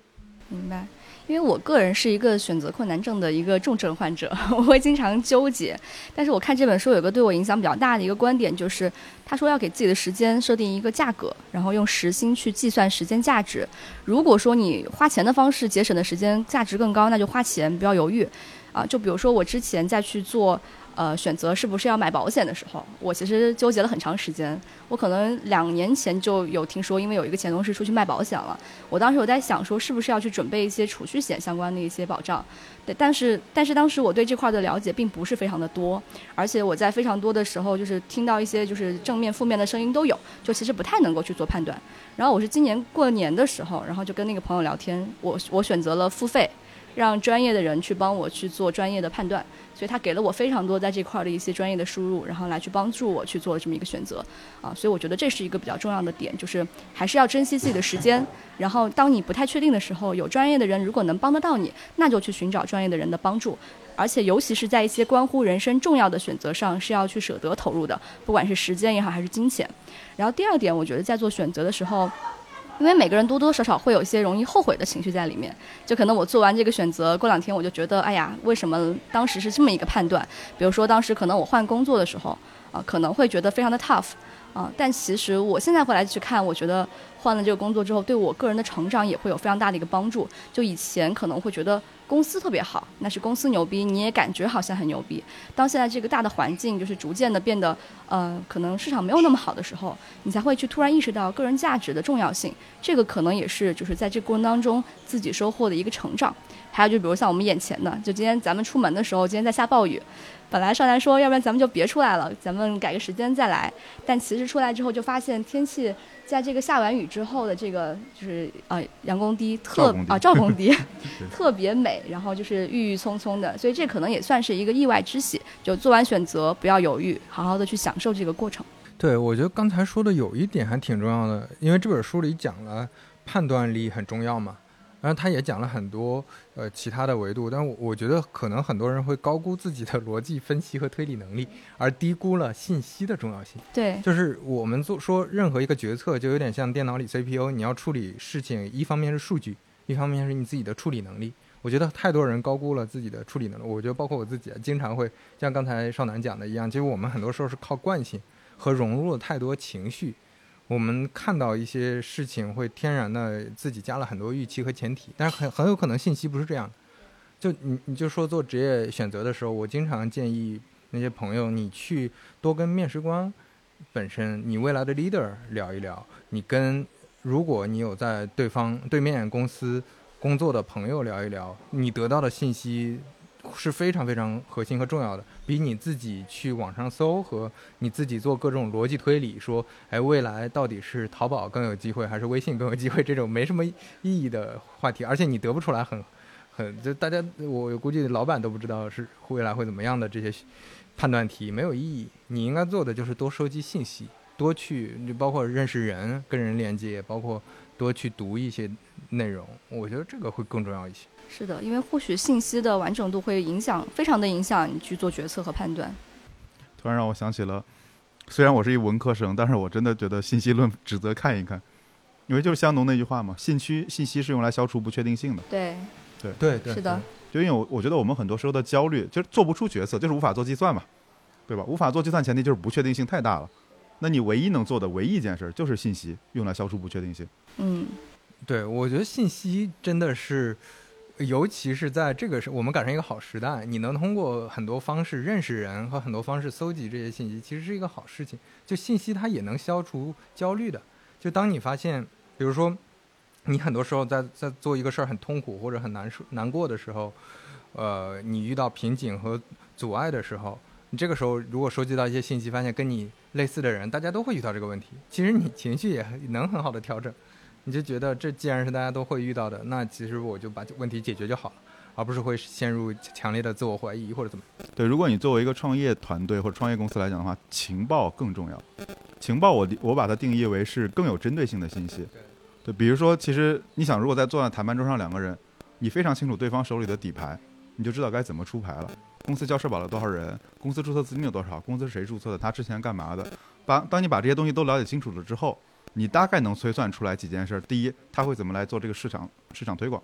明白，因为我个人是一个选择困难症的一个重症患者，我会经常纠结。但是我看这本书有个对我影响比较大的一个观点，就是他说要给自己的时间设定一个价格，然后用时薪去计算时间价值。如果说你花钱的方式节省的时间价值更高，那就花钱，不要犹豫。啊，就比如说我之前在去做。呃，选择是不是要买保险的时候，我其实纠结了很长时间。我可能两年前就有听说，因为有一个前同事出去卖保险了。我当时我在想说，是不是要去准备一些储蓄险相关的一些保障？对，但是但是当时我对这块的了解并不是非常的多，而且我在非常多的时候就是听到一些就是正面负面的声音都有，就其实不太能够去做判断。然后我是今年过年的时候，然后就跟那个朋友聊天，我我选择了付费。让专业的人去帮我去做专业的判断，所以他给了我非常多在这块的一些专业的输入，然后来去帮助我去做这么一个选择，啊，所以我觉得这是一个比较重要的点，就是还是要珍惜自己的时间，然后当你不太确定的时候，有专业的人如果能帮得到你，那就去寻找专业的人的帮助，而且尤其是在一些关乎人生重要的选择上，是要去舍得投入的，不管是时间也好还是金钱。然后第二点，我觉得在做选择的时候。因为每个人多多少少会有一些容易后悔的情绪在里面，就可能我做完这个选择，过两天我就觉得，哎呀，为什么当时是这么一个判断？比如说当时可能我换工作的时候，啊，可能会觉得非常的 tough，啊，但其实我现在回来去看，我觉得。换了这个工作之后，对我个人的成长也会有非常大的一个帮助。就以前可能会觉得公司特别好，那是公司牛逼，你也感觉好像很牛逼。当现在这个大的环境就是逐渐的变得，呃，可能市场没有那么好的时候，你才会去突然意识到个人价值的重要性。这个可能也是就是在这过程当中自己收获的一个成长。还有就比如像我们眼前的，就今天咱们出门的时候，今天在下暴雨，本来上来说，要不然咱们就别出来了，咱们改个时间再来。但其实出来之后就发现天气。在这个下完雨之后的这个就是呃阳光低特啊赵公堤特别美，然后就是郁郁葱葱的，所以这可能也算是一个意外之喜。就做完选择不要犹豫，好好的去享受这个过程。对，我觉得刚才说的有一点还挺重要的，因为这本书里讲了判断力很重要嘛。然后他也讲了很多呃其他的维度，但我我觉得可能很多人会高估自己的逻辑分析和推理能力，而低估了信息的重要性。对，就是我们做说任何一个决策，就有点像电脑里 CPU，你要处理事情，一方面是数据，一方面是你自己的处理能力。我觉得太多人高估了自己的处理能力。我觉得包括我自己，经常会像刚才少南讲的一样，其实我们很多时候是靠惯性和融入了太多情绪。我们看到一些事情会天然的自己加了很多预期和前提，但是很很有可能信息不是这样的。就你你就说做职业选择的时候，我经常建议那些朋友，你去多跟面试官本身，你未来的 leader 聊一聊，你跟如果你有在对方对面公司工作的朋友聊一聊，你得到的信息。是非常非常核心和重要的，比你自己去网上搜和你自己做各种逻辑推理，说，哎，未来到底是淘宝更有机会还是微信更有机会，这种没什么意义的话题，而且你得不出来很，很就大家我估计老板都不知道是未来会怎么样的这些判断题没有意义。你应该做的就是多收集信息，多去包括认识人、跟人连接，包括多去读一些内容，我觉得这个会更重要一些。是的，因为或许信息的完整度会影响，非常的影响你去做决策和判断。突然让我想起了，虽然我是一文科生，但是我真的觉得信息论值得看一看，因为就是香农那句话嘛，信息信息是用来消除不确定性的。对，对对对，是的。就因为我我觉得我们很多时候的焦虑，就是做不出决策，就是无法做计算嘛。对吧？无法做计算前提就是不确定性太大了。那你唯一能做的唯一一件事就是信息，用来消除不确定性。嗯，对，我觉得信息真的是，尤其是在这个时，我们赶上一个好时代，你能通过很多方式认识人和很多方式搜集这些信息，其实是一个好事情。就信息它也能消除焦虑的。就当你发现，比如说，你很多时候在在做一个事儿很痛苦或者很难受难过的时候，呃，你遇到瓶颈和阻碍的时候，你这个时候如果收集到一些信息，发现跟你类似的人，大家都会遇到这个问题，其实你情绪也能很好的调整。你就觉得这既然是大家都会遇到的，那其实我就把问题解决就好了，而不是会陷入强烈的自我怀疑或者怎么。对，如果你作为一个创业团队或者创业公司来讲的话，情报更重要。情报我我把它定义为是更有针对性的信息。对，比如说，其实你想，如果在坐在谈判桌上两个人，你非常清楚对方手里的底牌，你就知道该怎么出牌了。公司交社保了多少人？公司注册资金有多少？公司是谁注册的？他之前干嘛的？把当你把这些东西都了解清楚了之后，你大概能推算出来几件事。第一，他会怎么来做这个市场市场推广，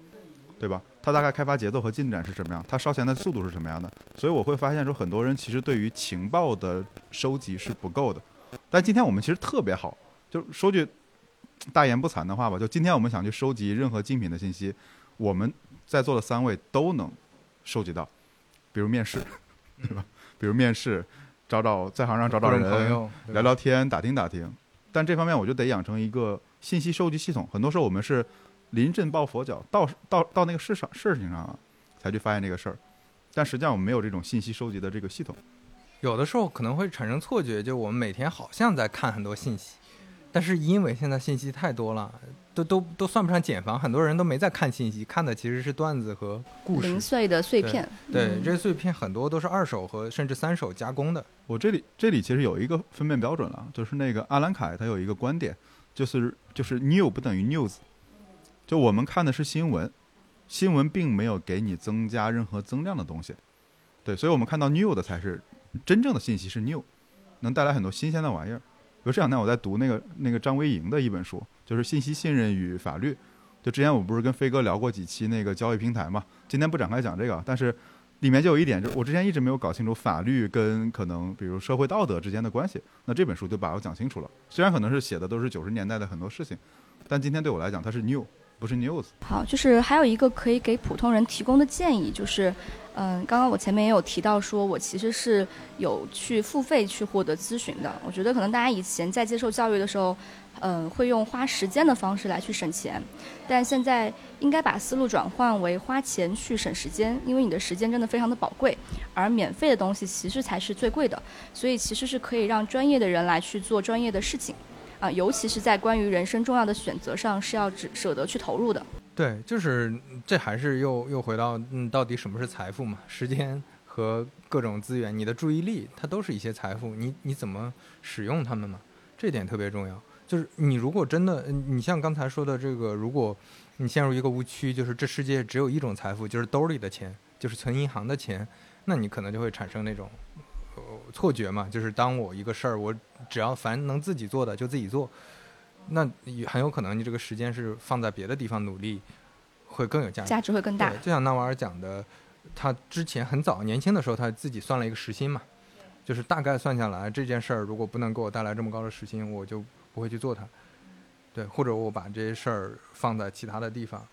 对吧？他大概开发节奏和进展是什么样？他烧钱的速度是什么样的？所以我会发现说，很多人其实对于情报的收集是不够的。但今天我们其实特别好，就说句大言不惭的话吧，就今天我们想去收集任何竞品的信息，我们在座的三位都能收集到，比如面试，对吧？比如面试，找找在行上找找人，聊聊天，打听打听。但这方面我就得养成一个信息收集系统。很多时候我们是临阵抱佛脚，到到到那个市上事情上才去发现这个事儿，但实际上我们没有这种信息收集的这个系统。有的时候可能会产生错觉，就我们每天好像在看很多信息，但是因为现在信息太多了，都都都算不上茧房，很多人都没在看信息，看的其实是段子和故事，零碎的碎片。对，这些碎片很多都是二手和甚至三手加工的。我这里这里其实有一个分辨标准了，就是那个阿兰凯他有一个观点，就是就是 new 不等于 news，就我们看的是新闻，新闻并没有给你增加任何增量的东西，对，所以我们看到 new 的才是。真正的信息是 new，能带来很多新鲜的玩意儿。比如这两天我在读那个那个张维迎的一本书，就是《信息信任与法律》。就之前我不是跟飞哥聊过几期那个交易平台嘛？今天不展开讲这个，但是里面就有一点，就我之前一直没有搞清楚法律跟可能比如社会道德之间的关系。那这本书就把我讲清楚了。虽然可能是写的都是九十年代的很多事情，但今天对我来讲它是 new，不是 news。好，就是还有一个可以给普通人提供的建议就是。嗯，刚刚我前面也有提到，说我其实是有去付费去获得咨询的。我觉得可能大家以前在接受教育的时候，嗯，会用花时间的方式来去省钱，但现在应该把思路转换为花钱去省时间，因为你的时间真的非常的宝贵，而免费的东西其实才是最贵的。所以其实是可以让专业的人来去做专业的事情，啊，尤其是在关于人生重要的选择上，是要只舍得去投入的。对，就是这还是又又回到嗯，到底什么是财富嘛？时间和各种资源，你的注意力，它都是一些财富。你你怎么使用它们嘛？这点特别重要。就是你如果真的，你像刚才说的这个，如果你陷入一个误区，就是这世界只有一种财富，就是兜里的钱，就是存银行的钱，那你可能就会产生那种呃错觉嘛。就是当我一个事儿，我只要凡能自己做的就自己做。那也很有可能，你这个时间是放在别的地方努力，会更有价值，价值会更大。就像纳瓦尔讲的，他之前很早年轻的时候，他自己算了一个时薪嘛，就是大概算下来，这件事儿如果不能给我带来这么高的时薪，我就不会去做它。对，或者我把这些事儿放在其他的地方，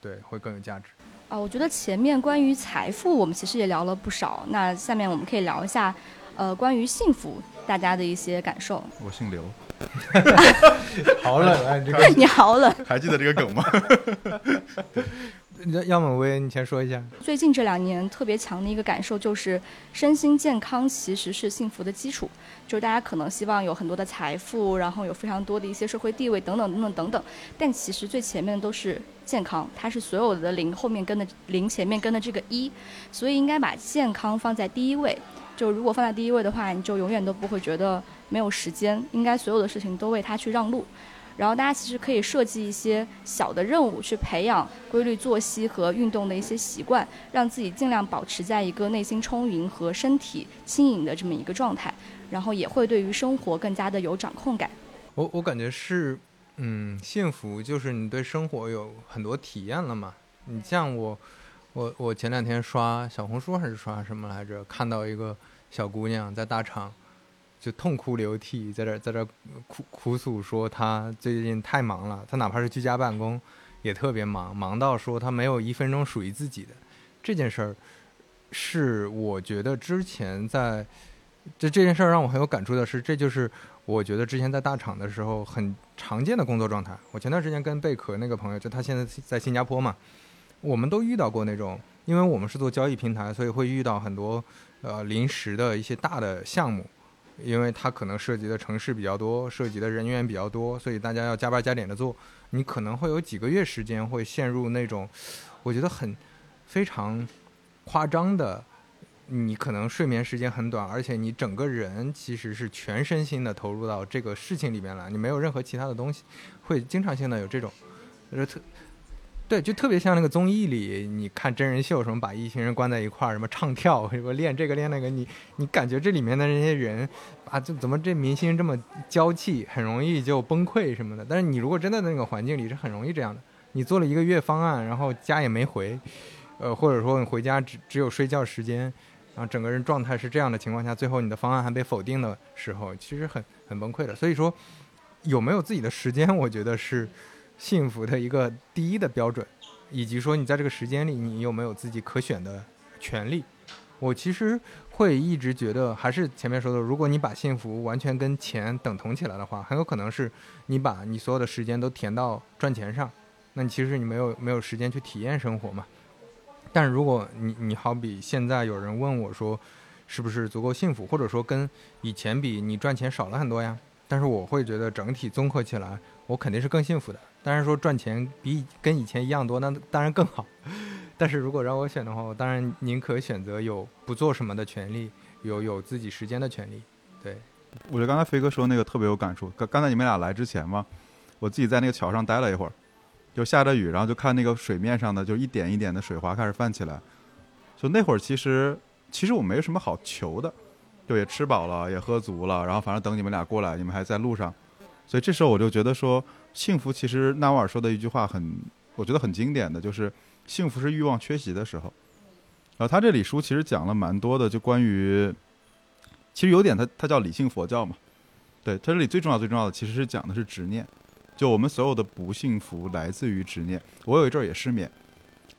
对，会更有价值。啊，我觉得前面关于财富，我们其实也聊了不少。那下面我们可以聊一下，呃，关于幸福，大家的一些感受。我姓刘。好冷啊！你这个 你好冷，还记得这个梗吗？要么薇，你先说一下。最近这两年特别强的一个感受就是，身心健康其实是幸福的基础。就是大家可能希望有很多的财富，然后有非常多的一些社会地位等等等等等等，但其实最前面的都是健康，它是所有的零后面跟的零前面跟的这个一，所以应该把健康放在第一位。就如果放在第一位的话，你就永远都不会觉得。没有时间，应该所有的事情都为他去让路。然后大家其实可以设计一些小的任务，去培养规律作息和运动的一些习惯，让自己尽量保持在一个内心充盈和身体轻盈的这么一个状态。然后也会对于生活更加的有掌控感。我我感觉是，嗯，幸福就是你对生活有很多体验了嘛。你像我，我我前两天刷小红书还是刷什么来着，看到一个。小姑娘在大厂就痛哭流涕，在这在这哭哭诉说她最近太忙了，她哪怕是居家办公也特别忙，忙到说她没有一分钟属于自己的这件事儿，是我觉得之前在这这件事儿让我很有感触的是，这就是我觉得之前在大厂的时候很常见的工作状态。我前段时间跟贝壳那个朋友，就他现在在新加坡嘛，我们都遇到过那种。因为我们是做交易平台，所以会遇到很多呃临时的一些大的项目，因为它可能涉及的城市比较多，涉及的人员比较多，所以大家要加班加点的做。你可能会有几个月时间会陷入那种，我觉得很非常夸张的，你可能睡眠时间很短，而且你整个人其实是全身心的投入到这个事情里面来，你没有任何其他的东西，会经常性的有这种，呃特。对，就特别像那个综艺里，你看真人秀，什么把一群人关在一块儿，什么唱跳，什么练这个练那个，你你感觉这里面的那些人啊，就怎么这明星这么娇气，很容易就崩溃什么的。但是你如果真的那个环境里，是很容易这样的。你做了一个月方案，然后家也没回，呃，或者说你回家只只有睡觉时间，然后整个人状态是这样的情况下，最后你的方案还被否定的时候，其实很很崩溃的。所以说，有没有自己的时间，我觉得是。幸福的一个第一的标准，以及说你在这个时间里，你有没有自己可选的权利？我其实会一直觉得，还是前面说的，如果你把幸福完全跟钱等同起来的话，很有可能是你把你所有的时间都填到赚钱上，那其实你没有没有时间去体验生活嘛。但如果你你好比现在有人问我说，是不是足够幸福，或者说跟以前比你赚钱少了很多呀？但是我会觉得整体综合起来，我肯定是更幸福的。当然说赚钱比跟以前一样多，那当然更好。但是如果让我选的话，我当然宁可选择有不做什么的权利，有有自己时间的权利。对，我觉得刚才飞哥说那个特别有感触。刚刚才你们俩来之前嘛，我自己在那个桥上待了一会儿，就下着雨，然后就看那个水面上的就一点一点的水花开始泛起来。就那会儿其实其实我没什么好求的，就也吃饱了，也喝足了，然后反正等你们俩过来，你们还在路上，所以这时候我就觉得说。幸福其实纳瓦尔说的一句话很，我觉得很经典的就是幸福是欲望缺席的时候。然后他这里书其实讲了蛮多的，就关于，其实有点他他叫理性佛教嘛，对他这里最重要最重要的其实是讲的是执念，就我们所有的不幸福来自于执念。我有一阵儿也失眠，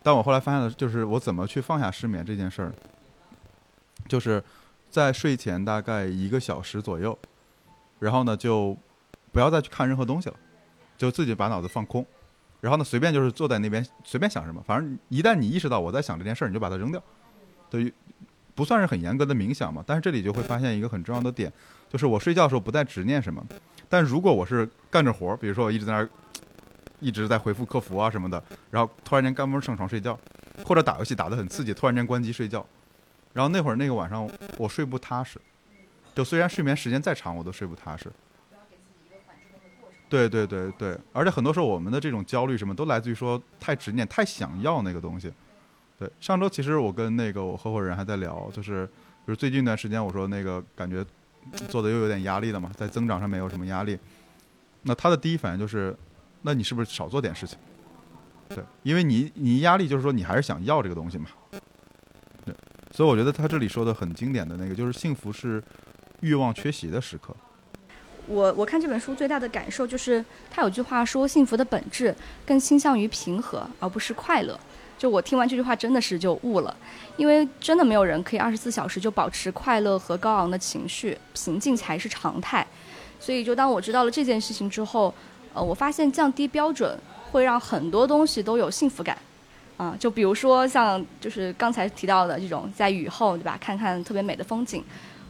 但我后来发现了，就是我怎么去放下失眠这件事儿，就是在睡前大概一个小时左右，然后呢就不要再去看任何东西了。就自己把脑子放空，然后呢，随便就是坐在那边随便想什么，反正一旦你意识到我在想这件事儿，你就把它扔掉。对于不算是很严格的冥想嘛，但是这里就会发现一个很重要的点，就是我睡觉的时候不再执念什么。但如果我是干着活儿，比如说我一直在那儿一直在回复客服啊什么的，然后突然间干嘣上床睡觉，或者打游戏打得很刺激，突然间关机睡觉，然后那会儿那个晚上我睡不踏实，就虽然睡眠时间再长，我都睡不踏实。对对对对，而且很多时候我们的这种焦虑什么都来自于说太执念、太想要那个东西。对，上周其实我跟那个我合伙人还在聊，就是就是最近一段时间，我说那个感觉做的又有点压力了嘛，在增长上面有什么压力？那他的第一反应就是，那你是不是少做点事情？对，因为你你压力就是说你还是想要这个东西嘛。对，所以我觉得他这里说的很经典的那个，就是幸福是欲望缺席的时刻。我我看这本书最大的感受就是，他有句话说，幸福的本质更倾向于平和，而不是快乐。就我听完这句话，真的是就悟了，因为真的没有人可以二十四小时就保持快乐和高昂的情绪，平静才是常态。所以，就当我知道了这件事情之后，呃，我发现降低标准会让很多东西都有幸福感。啊，就比如说像就是刚才提到的这种在雨后，对吧？看看特别美的风景，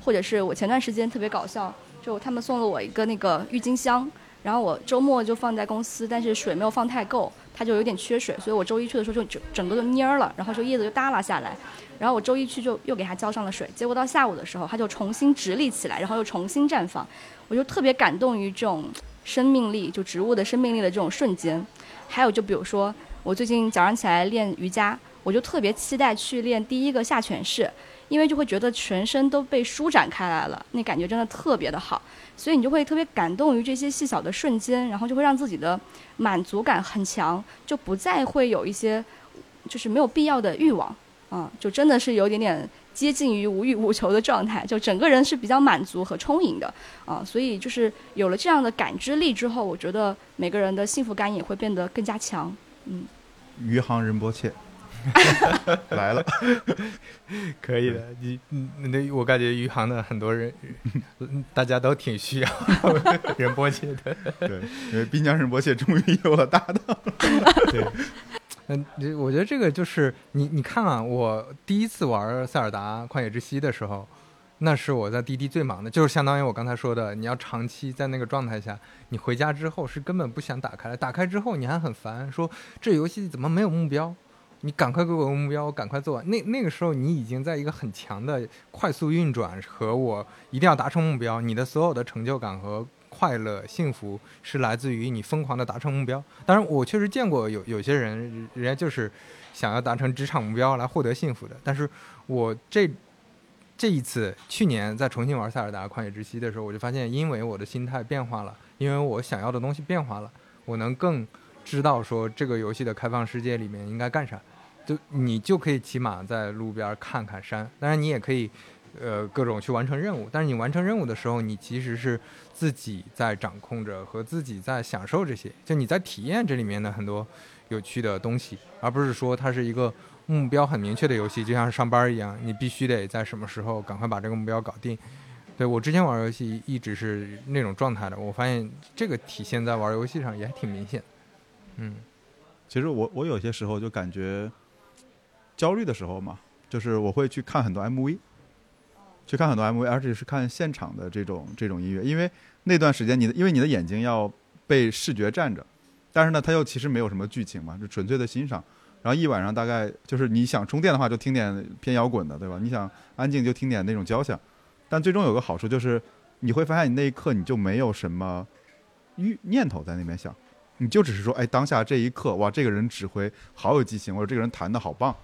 或者是我前段时间特别搞笑。就他们送了我一个那个郁金香，然后我周末就放在公司，但是水没有放太够，它就有点缺水，所以我周一去的时候就整整个就蔫儿了，然后就叶子就耷拉下来，然后我周一去就又给它浇上了水，结果到下午的时候它就重新直立起来，然后又重新绽放，我就特别感动于这种生命力，就植物的生命力的这种瞬间。还有就比如说我最近早上起来练瑜伽，我就特别期待去练第一个下犬式。因为就会觉得全身都被舒展开来了，那感觉真的特别的好，所以你就会特别感动于这些细小的瞬间，然后就会让自己的满足感很强，就不再会有一些就是没有必要的欲望，啊，就真的是有点点接近于无欲无求的状态，就整个人是比较满足和充盈的啊。所以就是有了这样的感知力之后，我觉得每个人的幸福感也会变得更加强。嗯，余杭仁波切 来了，可以的。你嗯，那我感觉余杭的很多人，大家都挺需要仁波切的。对，因为滨江仁波切终于有了搭档。对。嗯，我觉得这个就是你，你看啊，我第一次玩塞尔达旷野之息的时候，那是我在滴滴最忙的，就是相当于我刚才说的，你要长期在那个状态下，你回家之后是根本不想打开，打开之后你还很烦，说这游戏怎么没有目标？你赶快给我个目标，我赶快做完。那那个时候你已经在一个很强的快速运转和我一定要达成目标，你的所有的成就感和。快乐、幸福是来自于你疯狂的达成目标。当然，我确实见过有有些人，人家就是想要达成职场目标来获得幸福的。但是我这这一次去年在重新玩塞尔达旷野之息的时候，我就发现，因为我的心态变化了，因为我想要的东西变化了，我能更知道说这个游戏的开放世界里面应该干啥。就你就可以骑马在路边看看山，当然你也可以。呃，各种去完成任务，但是你完成任务的时候，你其实是自己在掌控着和自己在享受这些，就你在体验这里面的很多有趣的东西，而不是说它是一个目标很明确的游戏，就像上班一样，你必须得在什么时候赶快把这个目标搞定。对我之前玩游戏一直是那种状态的，我发现这个体现在玩游戏上也还挺明显。嗯，其实我我有些时候就感觉焦虑的时候嘛，就是我会去看很多 MV。去看很多 MV，而且是看现场的这种这种音乐，因为那段时间你的因为你的眼睛要被视觉占着，但是呢，它又其实没有什么剧情嘛，就纯粹的欣赏。然后一晚上大概就是你想充电的话，就听点偏摇滚的，对吧？你想安静就听点那种交响。但最终有个好处就是，你会发现你那一刻你就没有什么欲念头在那边想，你就只是说，哎，当下这一刻，哇，这个人指挥好有激情，或者这个人弹的好棒。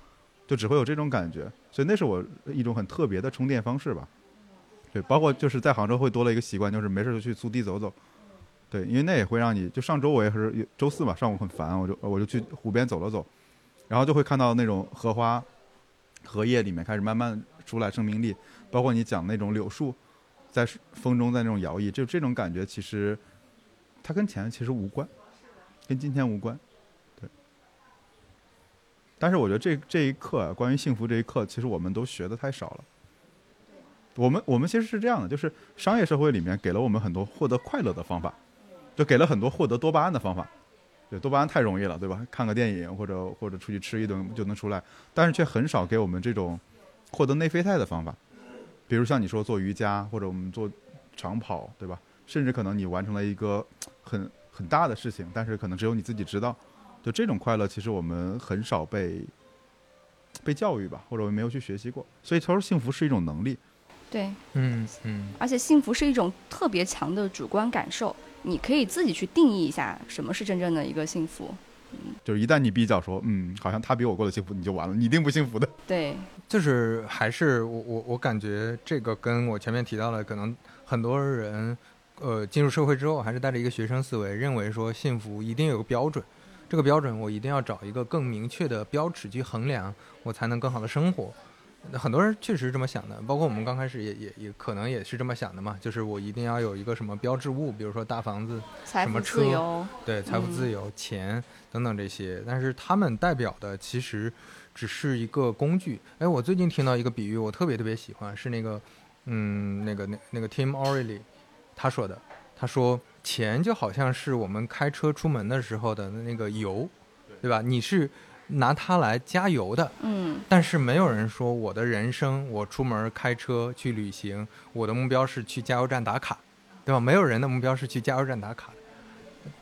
就只会有这种感觉，所以那是我一种很特别的充电方式吧。对，包括就是在杭州会多了一个习惯，就是没事就去苏堤走走。对，因为那也会让你就上周我也是周四嘛，上午很烦，我就我就去湖边走了走，然后就会看到那种荷花、荷叶里面开始慢慢出来生命力，包括你讲那种柳树在风中在那种摇曳，就这种感觉其实它跟钱其实无关，跟金钱无关。但是我觉得这这一课啊，关于幸福这一课，其实我们都学的太少了。我们我们其实是这样的，就是商业社会里面给了我们很多获得快乐的方法，就给了很多获得多巴胺的方法。对，多巴胺太容易了，对吧？看个电影或者或者出去吃一顿就能出来，但是却很少给我们这种获得内啡肽的方法。比如像你说做瑜伽或者我们做长跑，对吧？甚至可能你完成了一个很很大的事情，但是可能只有你自己知道。就这种快乐，其实我们很少被被教育吧，或者我们没有去学习过。所以他说，幸福是一种能力。对，嗯嗯。而且幸福是一种特别强的主观感受，你可以自己去定义一下什么是真正的一个幸福。嗯，就是一旦你比较说，嗯，好像他比我过得幸福，你就完了，你一定不幸福的。对，就是还是我我我感觉这个跟我前面提到的，可能很多人呃进入社会之后，还是带着一个学生思维，认为说幸福一定有个标准。这个标准我一定要找一个更明确的标尺去衡量，我才能更好的生活。很多人确实是这么想的，包括我们刚开始也也也可能也是这么想的嘛，就是我一定要有一个什么标志物，比如说大房子、什么车，对，财富自由、钱等等这些。但是他们代表的其实只是一个工具。哎，我最近听到一个比喻，我特别特别喜欢，是那个，嗯，那个那那个 Tim O'Reilly 他说的，他说。钱就好像是我们开车出门的时候的那个油，对吧？你是拿它来加油的，嗯。但是没有人说我的人生，我出门开车去旅行，我的目标是去加油站打卡，对吧？没有人的目标是去加油站打卡。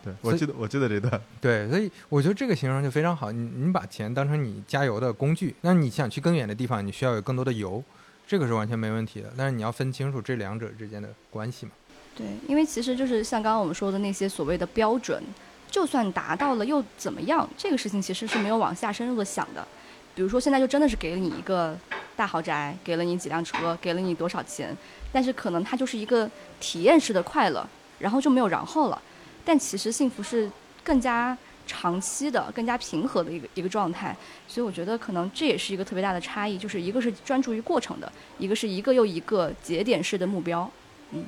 对，我记得我记得这段。对，所以我觉得这个形容就非常好。你你把钱当成你加油的工具，那你想去更远的地方，你需要有更多的油，这个是完全没问题的。但是你要分清楚这两者之间的关系嘛。对，因为其实就是像刚刚我们说的那些所谓的标准，就算达到了又怎么样？这个事情其实是没有往下深入的想的。比如说现在就真的是给了你一个大豪宅，给了你几辆车，给了你多少钱，但是可能它就是一个体验式的快乐，然后就没有然后了。但其实幸福是更加长期的、更加平和的一个一个状态。所以我觉得可能这也是一个特别大的差异，就是一个是专注于过程的，一个是一个又一个节点式的目标。嗯，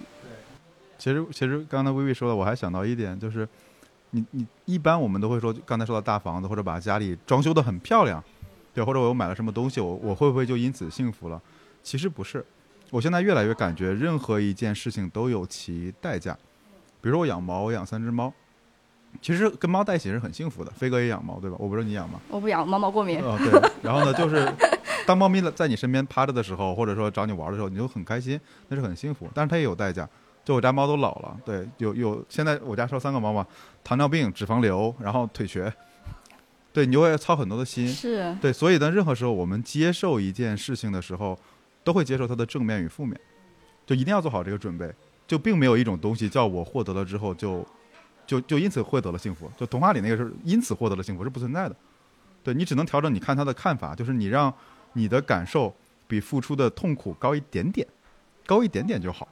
其实其实刚才薇薇说的，我还想到一点，就是你你一般我们都会说，刚才说到大房子或者把家里装修的很漂亮，对，或者我又买了什么东西，我我会不会就因此幸福了？其实不是，我现在越来越感觉，任何一件事情都有其代价。比如说我养猫，我养三只猫，其实跟猫在一起是很幸福的。飞哥也养猫，对吧？我不知道你养吗？我不养，猫猫过敏。哦，对。然后呢，就是当猫咪在你身边趴着的时候，或者说找你玩的时候，你就很开心，那是很幸福。但是它也有代价。就我家猫都老了，对，有有现在我家收三个猫嘛，糖尿病、脂肪瘤，然后腿瘸，对，你就会操很多的心。是。对，所以呢，任何时候我们接受一件事情的时候，都会接受它的正面与负面，就一定要做好这个准备。就并没有一种东西叫我获得了之后就，就就因此获得了幸福。就童话里那个是因此获得了幸福是不存在的。对你只能调整你看他的看法，就是你让你的感受比付出的痛苦高一点点，高一点点就好。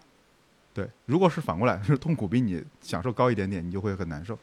对，如果是反过来，是痛苦比你享受高一点点，你就会很难受。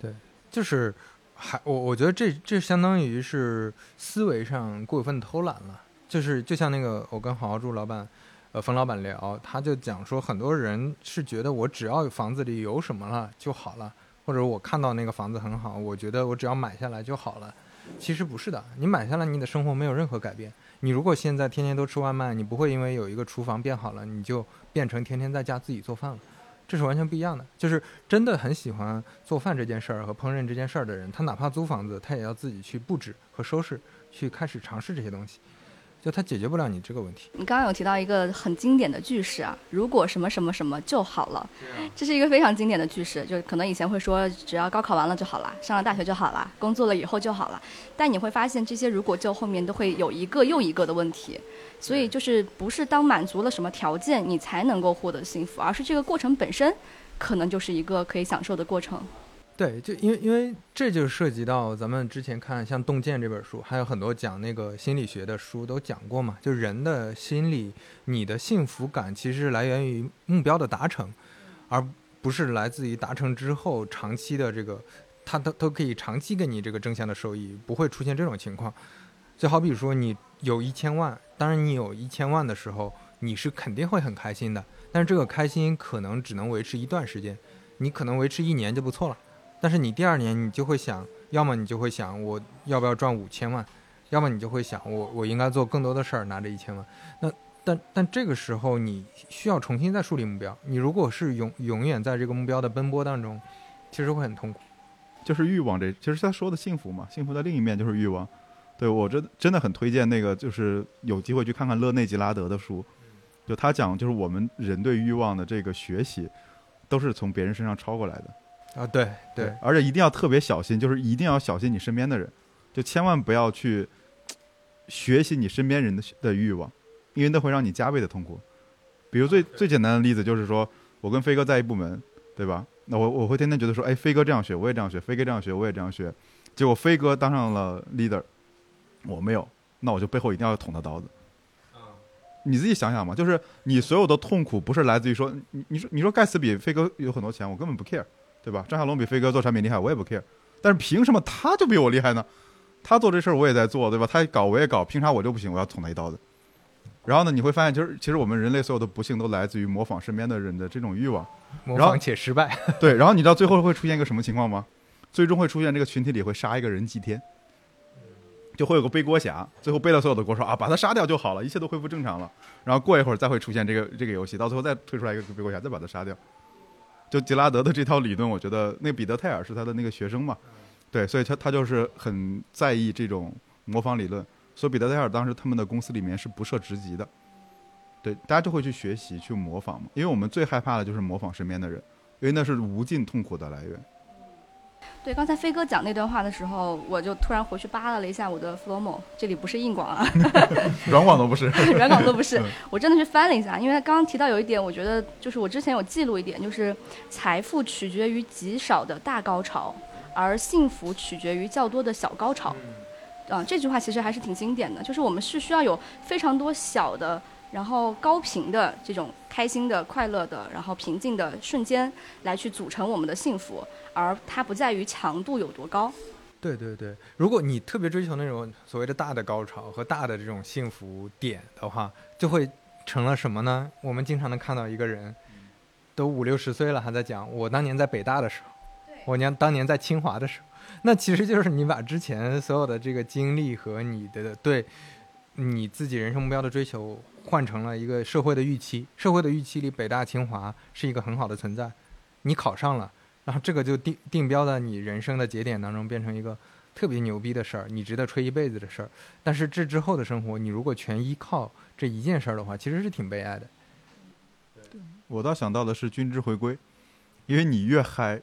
对，就是还我我觉得这这相当于是思维上过分偷懒了。就是就像那个我跟好好住老板，呃冯老板聊，他就讲说很多人是觉得我只要房子里有什么了就好了，或者我看到那个房子很好，我觉得我只要买下来就好了。其实不是的，你买下来，你的生活没有任何改变。你如果现在天天都吃外卖，你不会因为有一个厨房变好了，你就变成天天在家自己做饭了，这是完全不一样的。就是真的很喜欢做饭这件事儿和烹饪这件事儿的人，他哪怕租房子，他也要自己去布置和收拾，去开始尝试这些东西。就它解决不了你这个问题。你刚刚有提到一个很经典的句式啊，如果什么什么什么就好了，这是一个非常经典的句式。就可能以前会说，只要高考完了就好了，上了大学就好了，工作了以后就好了。但你会发现，这些如果就后面都会有一个又一个的问题。所以就是不是当满足了什么条件，你才能够获得幸福，而是这个过程本身，可能就是一个可以享受的过程。对，就因为因为这就涉及到咱们之前看像《洞见》这本书，还有很多讲那个心理学的书都讲过嘛。就人的心理，你的幸福感其实来源于目标的达成，而不是来自于达成之后长期的这个，它都都可以长期给你这个正向的收益，不会出现这种情况。就好比说你有一千万，当然你有一千万的时候，你是肯定会很开心的，但是这个开心可能只能维持一段时间，你可能维持一年就不错了。但是你第二年你就会想，要么你就会想我要不要赚五千万，要么你就会想我我应该做更多的事儿拿这一千万。那但但这个时候你需要重新再树立目标。你如果是永永远在这个目标的奔波当中，其实会很痛苦。就是欲望这，其实他说的幸福嘛，幸福的另一面就是欲望。对我真真的很推荐那个，就是有机会去看看勒内吉拉德的书，就他讲就是我们人对欲望的这个学习，都是从别人身上抄过来的。啊，对对，而且一定要特别小心，就是一定要小心你身边的人，就千万不要去学习你身边人的的欲望，因为那会让你加倍的痛苦。比如最最简单的例子就是说，我跟飞哥在一部门，对吧？那我我会天天觉得说，哎，飞哥这样学，我也这样学；飞哥这样学，我也这样学。结果飞哥当上了 leader，我没有，那我就背后一定要捅他刀子。你自己想想嘛，就是你所有的痛苦不是来自于说，你你说你说盖茨比飞哥有很多钱，我根本不 care。对吧？张小龙比飞哥做产品厉害，我也不 care。但是凭什么他就比我厉害呢？他做这事儿我也在做，对吧？他搞我也搞，凭啥我就不行？我要捅他一刀子。然后呢，你会发现，就是其实我们人类所有的不幸都来自于模仿身边的人的这种欲望，模仿且失败。对，然后你知道最后会出现一个什么情况吗？最终会出现这个群体里会杀一个人祭天，就会有个背锅侠，最后背了所有的锅，说啊，把他杀掉就好了，一切都恢复正常了。然后过一会儿再会出现这个这个游戏，到最后再推出来一个背锅侠，再把他杀掉。就吉拉德的这套理论，我觉得那彼得泰尔是他的那个学生嘛，对，所以他他就是很在意这种模仿理论，所以彼得泰尔当时他们的公司里面是不设职级的，对，大家就会去学习去模仿嘛，因为我们最害怕的就是模仿身边的人，因为那是无尽痛苦的来源。对，刚才飞哥讲那段话的时候，我就突然回去扒拉了一下我的 Flomo，这里不是硬广啊，软广都不是，软广都不是，我真的去翻了一下，因为他刚刚提到有一点，我觉得就是我之前有记录一点，就是财富取决于极少的大高潮，而幸福取决于较多的小高潮。啊，这句话其实还是挺经典的，就是我们是需要有非常多小的然后高频的这种开心的、快乐的，然后平静的瞬间来去组成我们的幸福，而它不在于强度有多高。对对对，如果你特别追求那种所谓的大的高潮和大的这种幸福点的话，就会成了什么呢？我们经常能看到一个人，都五六十岁了还在讲我当年在北大的时候，我年当年在清华的时候，那其实就是你把之前所有的这个经历和你的对你自己人生目标的追求换成了一个社会的预期，社会的预期里北大清华是一个很好的存在，你考上了。然后这个就定定标在你人生的节点当中，变成一个特别牛逼的事儿，你值得吹一辈子的事儿。但是这之后的生活，你如果全依靠这一件事儿的话，其实是挺悲哀的。我倒想到的是均值回归，因为你越嗨。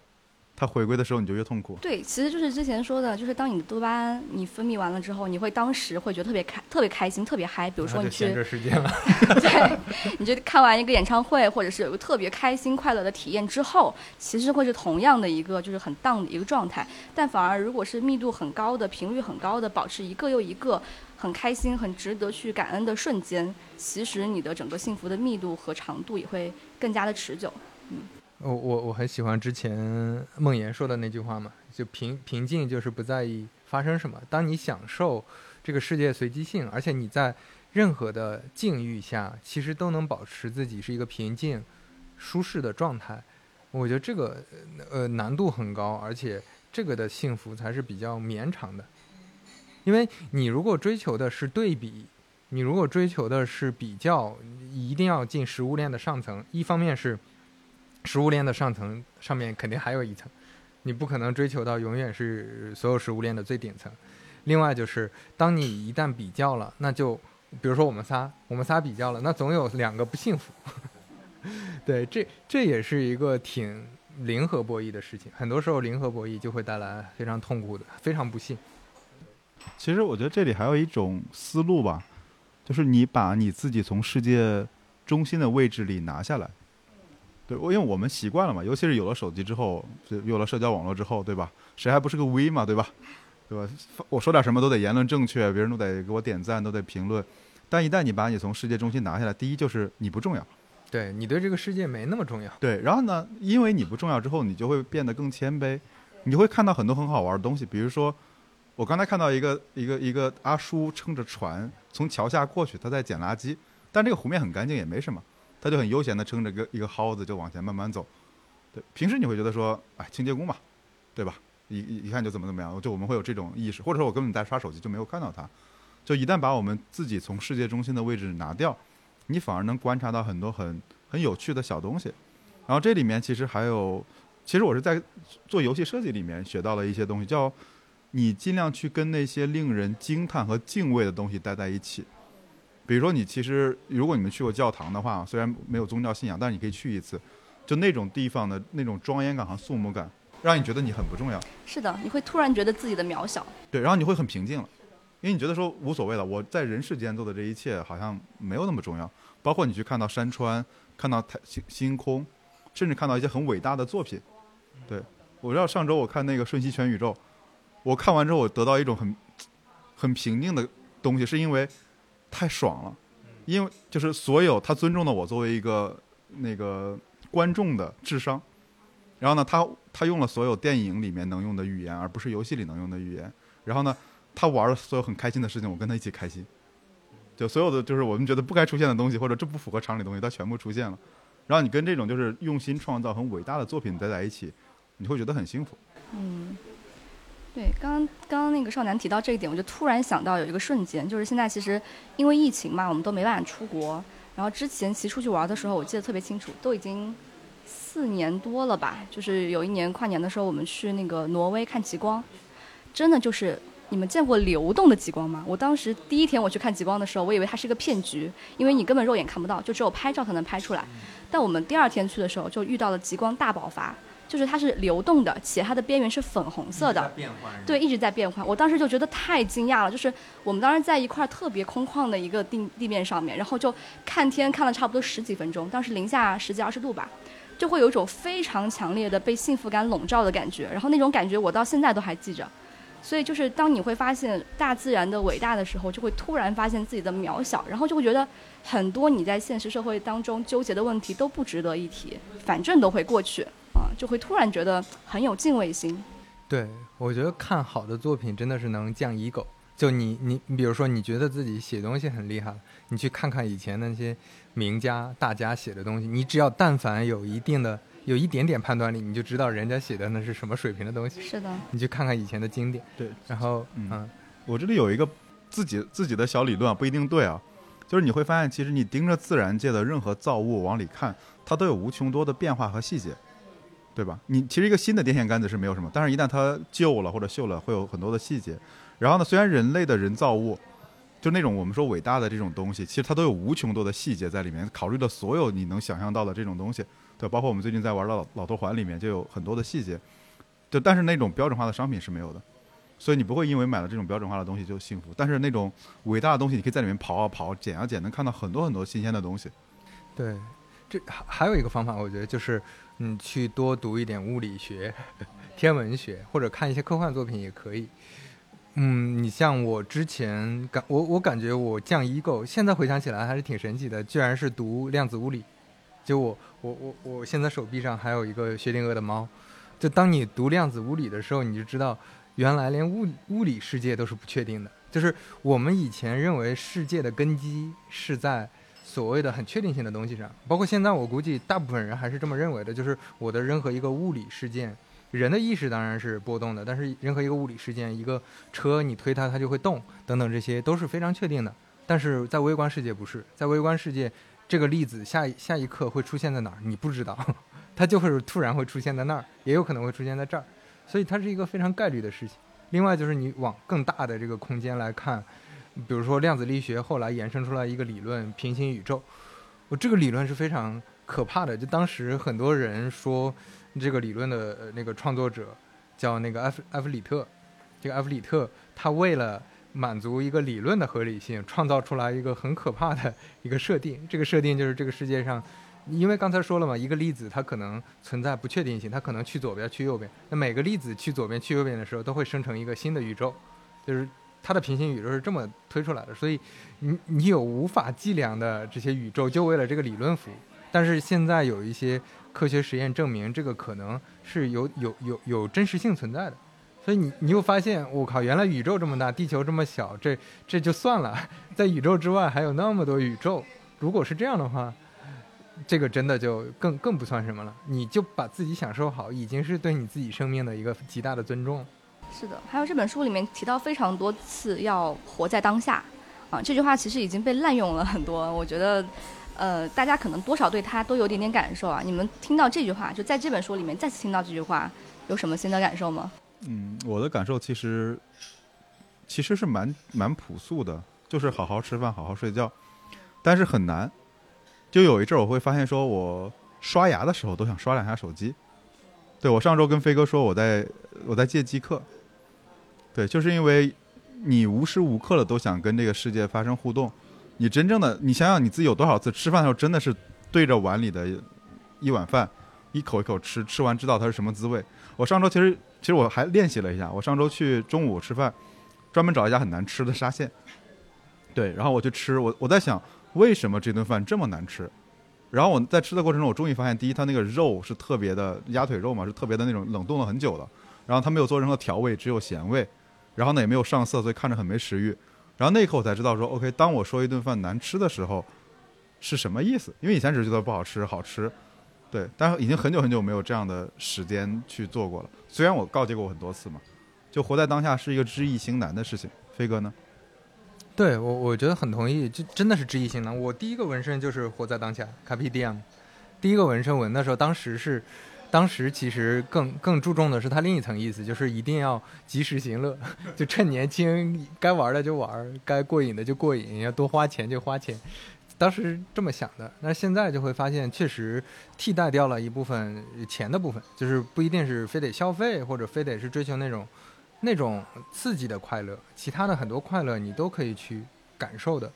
它回归的时候你就越痛苦。对，其实就是之前说的，就是当你的多巴胺你分泌完了之后，你会当时会觉得特别开、特别开心、特别嗨。比如说你去，对，你就看完一个演唱会，或者是有个特别开心、快乐的体验之后，其实会是同样的一个就是很荡的一个状态。但反而如果是密度很高的、频率很高的，保持一个又一个很开心、很值得去感恩的瞬间，其实你的整个幸福的密度和长度也会更加的持久。嗯。我我我很喜欢之前梦妍说的那句话嘛，就平平静就是不在意发生什么。当你享受这个世界随机性，而且你在任何的境遇下，其实都能保持自己是一个平静、舒适的状态。我觉得这个呃难度很高，而且这个的幸福才是比较绵长的。因为你如果追求的是对比，你如果追求的是比较，一定要进食物链的上层。一方面是。食物链的上层上面肯定还有一层，你不可能追求到永远是所有食物链的最顶层。另外就是，当你一旦比较了，那就比如说我们仨，我们仨比较了，那总有两个不幸福。对，这这也是一个挺零和博弈的事情。很多时候零和博弈就会带来非常痛苦的、非常不幸。其实我觉得这里还有一种思路吧，就是你把你自己从世界中心的位置里拿下来。对，我因为我们习惯了嘛，尤其是有了手机之后，就有了社交网络之后，对吧？谁还不是个 V 嘛，对吧？对吧？我说点什么都得言论正确，别人都得给我点赞，都得评论。但一旦你把你从世界中心拿下来，第一就是你不重要，对你对这个世界没那么重要。对，然后呢，因为你不重要之后，你就会变得更谦卑，你会看到很多很好玩的东西。比如说，我刚才看到一个一个一个阿叔撑着船从桥下过去，他在捡垃圾，但这个湖面很干净，也没什么。他就很悠闲的撑着个一个蒿子就往前慢慢走，对，平时你会觉得说，哎，清洁工嘛，对吧？一一一看就怎么怎么样，就我们会有这种意识，或者说我根本在刷手机就没有看到他，就一旦把我们自己从世界中心的位置拿掉，你反而能观察到很多很很有趣的小东西。然后这里面其实还有，其实我是在做游戏设计里面学到了一些东西，叫你尽量去跟那些令人惊叹和敬畏的东西待在一起。比如说，你其实如果你们去过教堂的话，虽然没有宗教信仰，但是你可以去一次，就那种地方的那种庄严感和肃穆感，让你觉得你很不重要。是的，你会突然觉得自己的渺小。对，然后你会很平静了，因为你觉得说无所谓了，我在人世间做的这一切好像没有那么重要。包括你去看到山川，看到太星星空，甚至看到一些很伟大的作品。对，我知道上周我看那个《瞬息全宇宙》，我看完之后我得到一种很很平静的东西，是因为。太爽了，因为就是所有他尊重了我作为一个那个观众的智商，然后呢，他他用了所有电影里面能用的语言，而不是游戏里能用的语言，然后呢，他玩了所有很开心的事情，我跟他一起开心，就所有的就是我们觉得不该出现的东西或者这不符合常理的东西，他全部出现了，然后你跟这种就是用心创造很伟大的作品待在一起，你会觉得很幸福。嗯。对，刚刚刚那个少男提到这一点，我就突然想到有一个瞬间，就是现在其实因为疫情嘛，我们都没办法出国。然后之前其实出去玩的时候，我记得特别清楚，都已经四年多了吧。就是有一年跨年的时候，我们去那个挪威看极光，真的就是你们见过流动的极光吗？我当时第一天我去看极光的时候，我以为它是一个骗局，因为你根本肉眼看不到，就只有拍照才能拍出来。但我们第二天去的时候，就遇到了极光大爆发。就是它是流动的，且它的边缘是粉红色的，对，一直在变换。我当时就觉得太惊讶了，就是我们当时在一块特别空旷的一个地地面上面，然后就看天看了差不多十几分钟，当时零下十几二十度吧，就会有一种非常强烈的被幸福感笼罩的感觉。然后那种感觉我到现在都还记着，所以就是当你会发现大自然的伟大的时候，就会突然发现自己的渺小，然后就会觉得很多你在现实社会当中纠结的问题都不值得一提，反正都会过去啊，就会突然觉得很有敬畏心。对，我觉得看好的作品真的是能降 ego。就你你你，比如说你觉得自己写东西很厉害，你去看看以前那些名家大家写的东西，你只要但凡有一定的。有一点点判断力，你就知道人家写的那是什么水平的东西。是的，你去看看以前的经典。对，然后，嗯，我这里有一个自己自己的小理论啊，不一定对啊。就是你会发现，其实你盯着自然界的任何造物往里看，它都有无穷多的变化和细节，对吧？你其实一个新的电线杆子是没有什么，但是一旦它旧了或者锈了，会有很多的细节。然后呢，虽然人类的人造物，就那种我们说伟大的这种东西，其实它都有无穷多的细节在里面，考虑了所有你能想象到的这种东西。对，包括我们最近在玩的老老头环里面就有很多的细节，就但是那种标准化的商品是没有的，所以你不会因为买了这种标准化的东西就幸福。但是那种伟大的东西，你可以在里面跑啊跑、捡啊捡，能看到很多很多新鲜的东西。对，这还还有一个方法，我觉得就是你去多读一点物理学、天文学，或者看一些科幻作品也可以。嗯，你像我之前感我我感觉我降 ego，现在回想起来还是挺神奇的，居然是读量子物理。就我我我我现在手臂上还有一个薛定谔的猫，就当你读量子物理的时候，你就知道原来连物物理世界都是不确定的。就是我们以前认为世界的根基是在所谓的很确定性的东西上，包括现在我估计大部分人还是这么认为的。就是我的任何一个物理事件，人的意识当然是波动的，但是任何一个物理事件，一个车你推它它就会动，等等这些都是非常确定的。但是在微观世界不是，在微观世界。这个粒子下下一刻会出现在哪儿？你不知道，它就会突然会出现在那儿，也有可能会出现在这儿，所以它是一个非常概率的事情。另外就是你往更大的这个空间来看，比如说量子力学后来衍生出来一个理论——平行宇宙。我这个理论是非常可怕的，就当时很多人说这个理论的那个创作者叫那个埃弗埃弗里特，这个埃弗里特他为了。满足一个理论的合理性，创造出来一个很可怕的一个设定。这个设定就是这个世界上，因为刚才说了嘛，一个粒子它可能存在不确定性，它可能去左边去右边。那每个粒子去左边去右边的时候，都会生成一个新的宇宙，就是它的平行宇宙是这么推出来的。所以你你有无法计量的这些宇宙，就为了这个理论服务。但是现在有一些科学实验证明，这个可能是有有有有真实性存在的。所以你你又发现，我靠，原来宇宙这么大，地球这么小，这这就算了，在宇宙之外还有那么多宇宙。如果是这样的话，这个真的就更更不算什么了。你就把自己享受好，已经是对你自己生命的一个极大的尊重。是的，还有这本书里面提到非常多次要活在当下，啊，这句话其实已经被滥用了很多。我觉得，呃，大家可能多少对它都有点点感受啊。你们听到这句话，就在这本书里面再次听到这句话，有什么新的感受吗？嗯，我的感受其实其实是蛮蛮朴素的，就是好好吃饭，好好睡觉，但是很难。就有一阵儿我会发现，说我刷牙的时候都想刷两下手机。对我上周跟飞哥说，我在我在借机课。对，就是因为你无时无刻的都想跟这个世界发生互动。你真正的，你想想你自己有多少次吃饭的时候，真的是对着碗里的一碗饭，一口一口吃，吃完知道它是什么滋味。我上周其实。其实我还练习了一下，我上周去中午吃饭，专门找一家很难吃的沙县，对，然后我去吃，我我在想为什么这顿饭这么难吃，然后我在吃的过程中，我终于发现，第一，它那个肉是特别的鸭腿肉嘛，是特别的那种冷冻了很久的，然后它没有做任何调味，只有咸味，然后呢也没有上色，所以看着很没食欲，然后那一刻我才知道说，OK，当我说一顿饭难吃的时候是什么意思，因为以前只是觉得不好吃，好吃。对，但是已经很久很久没有这样的时间去做过了。虽然我告诫过我很多次嘛，就活在当下是一个知易行难的事情。飞哥呢？对我，我觉得很同意，就真的是知易行难。我第一个纹身就是活在当下卡皮 DM。第一个纹身纹的时候，当时是，当时其实更更注重的是它另一层意思，就是一定要及时行乐，就趁年轻，该玩的就玩，该过瘾的就过瘾，要多花钱就花钱。当时这么想的，那现在就会发现，确实替代掉了一部分钱的部分，就是不一定是非得消费，或者非得是追求那种那种刺激的快乐，其他的很多快乐你都可以去感受的。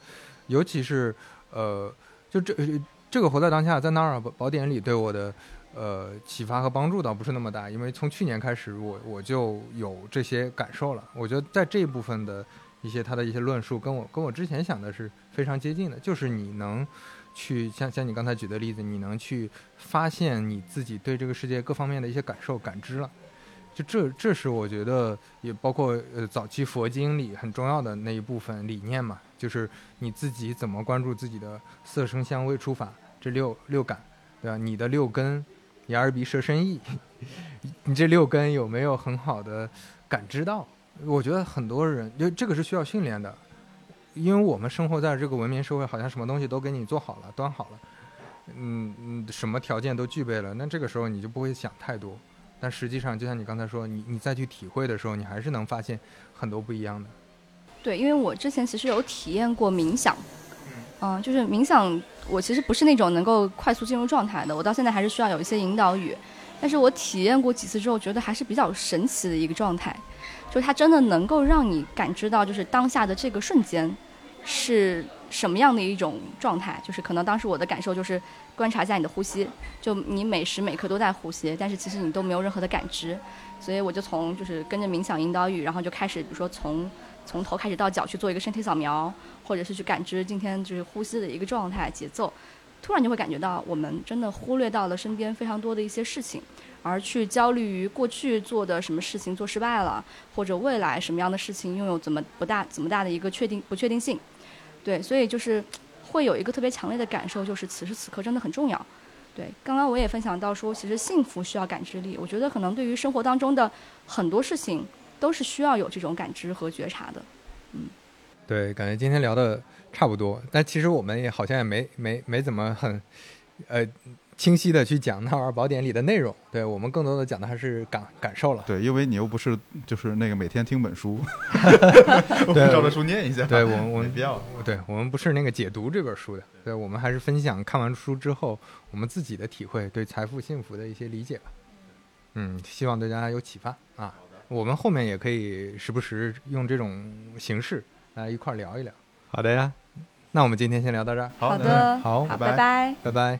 尤其是呃，就这这个活在当下，在《纳尔宝典》里对我的呃，启发和帮助倒不是那么大，因为从去年开始我我就有这些感受了。我觉得在这一部分的一些他的一些论述，跟我跟我之前想的是非常接近的，就是你能去像像你刚才举的例子，你能去发现你自己对这个世界各方面的一些感受感知了。就这这是我觉得也包括呃早期佛经里很重要的那一部分理念嘛，就是你自己怎么关注自己的色声香味触法这六六感，对吧？你的六根。眼耳鼻舌身意，你这六根有没有很好的感知到？我觉得很多人，因为这个是需要训练的，因为我们生活在这个文明社会，好像什么东西都给你做好了、端好了，嗯嗯，什么条件都具备了，那这个时候你就不会想太多。但实际上，就像你刚才说，你你再去体会的时候，你还是能发现很多不一样的。对，因为我之前其实有体验过冥想。嗯，就是冥想，我其实不是那种能够快速进入状态的，我到现在还是需要有一些引导语。但是我体验过几次之后，觉得还是比较神奇的一个状态，就是它真的能够让你感知到，就是当下的这个瞬间是什么样的一种状态。就是可能当时我的感受就是观察一下你的呼吸，就你每时每刻都在呼吸，但是其实你都没有任何的感知。所以我就从就是跟着冥想引导语，然后就开始，比如说从。从头开始到脚去做一个身体扫描，或者是去感知今天就是呼吸的一个状态、节奏，突然就会感觉到我们真的忽略到了身边非常多的一些事情，而去焦虑于过去做的什么事情做失败了，或者未来什么样的事情拥有怎么不大怎么大的一个确定不确定性。对，所以就是会有一个特别强烈的感受，就是此时此刻真的很重要。对，刚刚我也分享到说，其实幸福需要感知力，我觉得可能对于生活当中的很多事情。都是需要有这种感知和觉察的，嗯，对，感觉今天聊的差不多，但其实我们也好像也没没没怎么很，呃，清晰的去讲《纳尔宝典》里的内容，对我们更多的讲的还是感感受了。对，因为你又不是就是那个每天听本书，对，照着书念一下。对我们我们必要，对我们不是那个解读这本书的，对我们还是分享看完书之后我们自己的体会，对财富幸福的一些理解吧。嗯，希望对大家有启发啊。我们后面也可以时不时用这种形式来一块聊一聊。好的呀，那我们今天先聊到这儿。好的，好，拜拜，拜拜。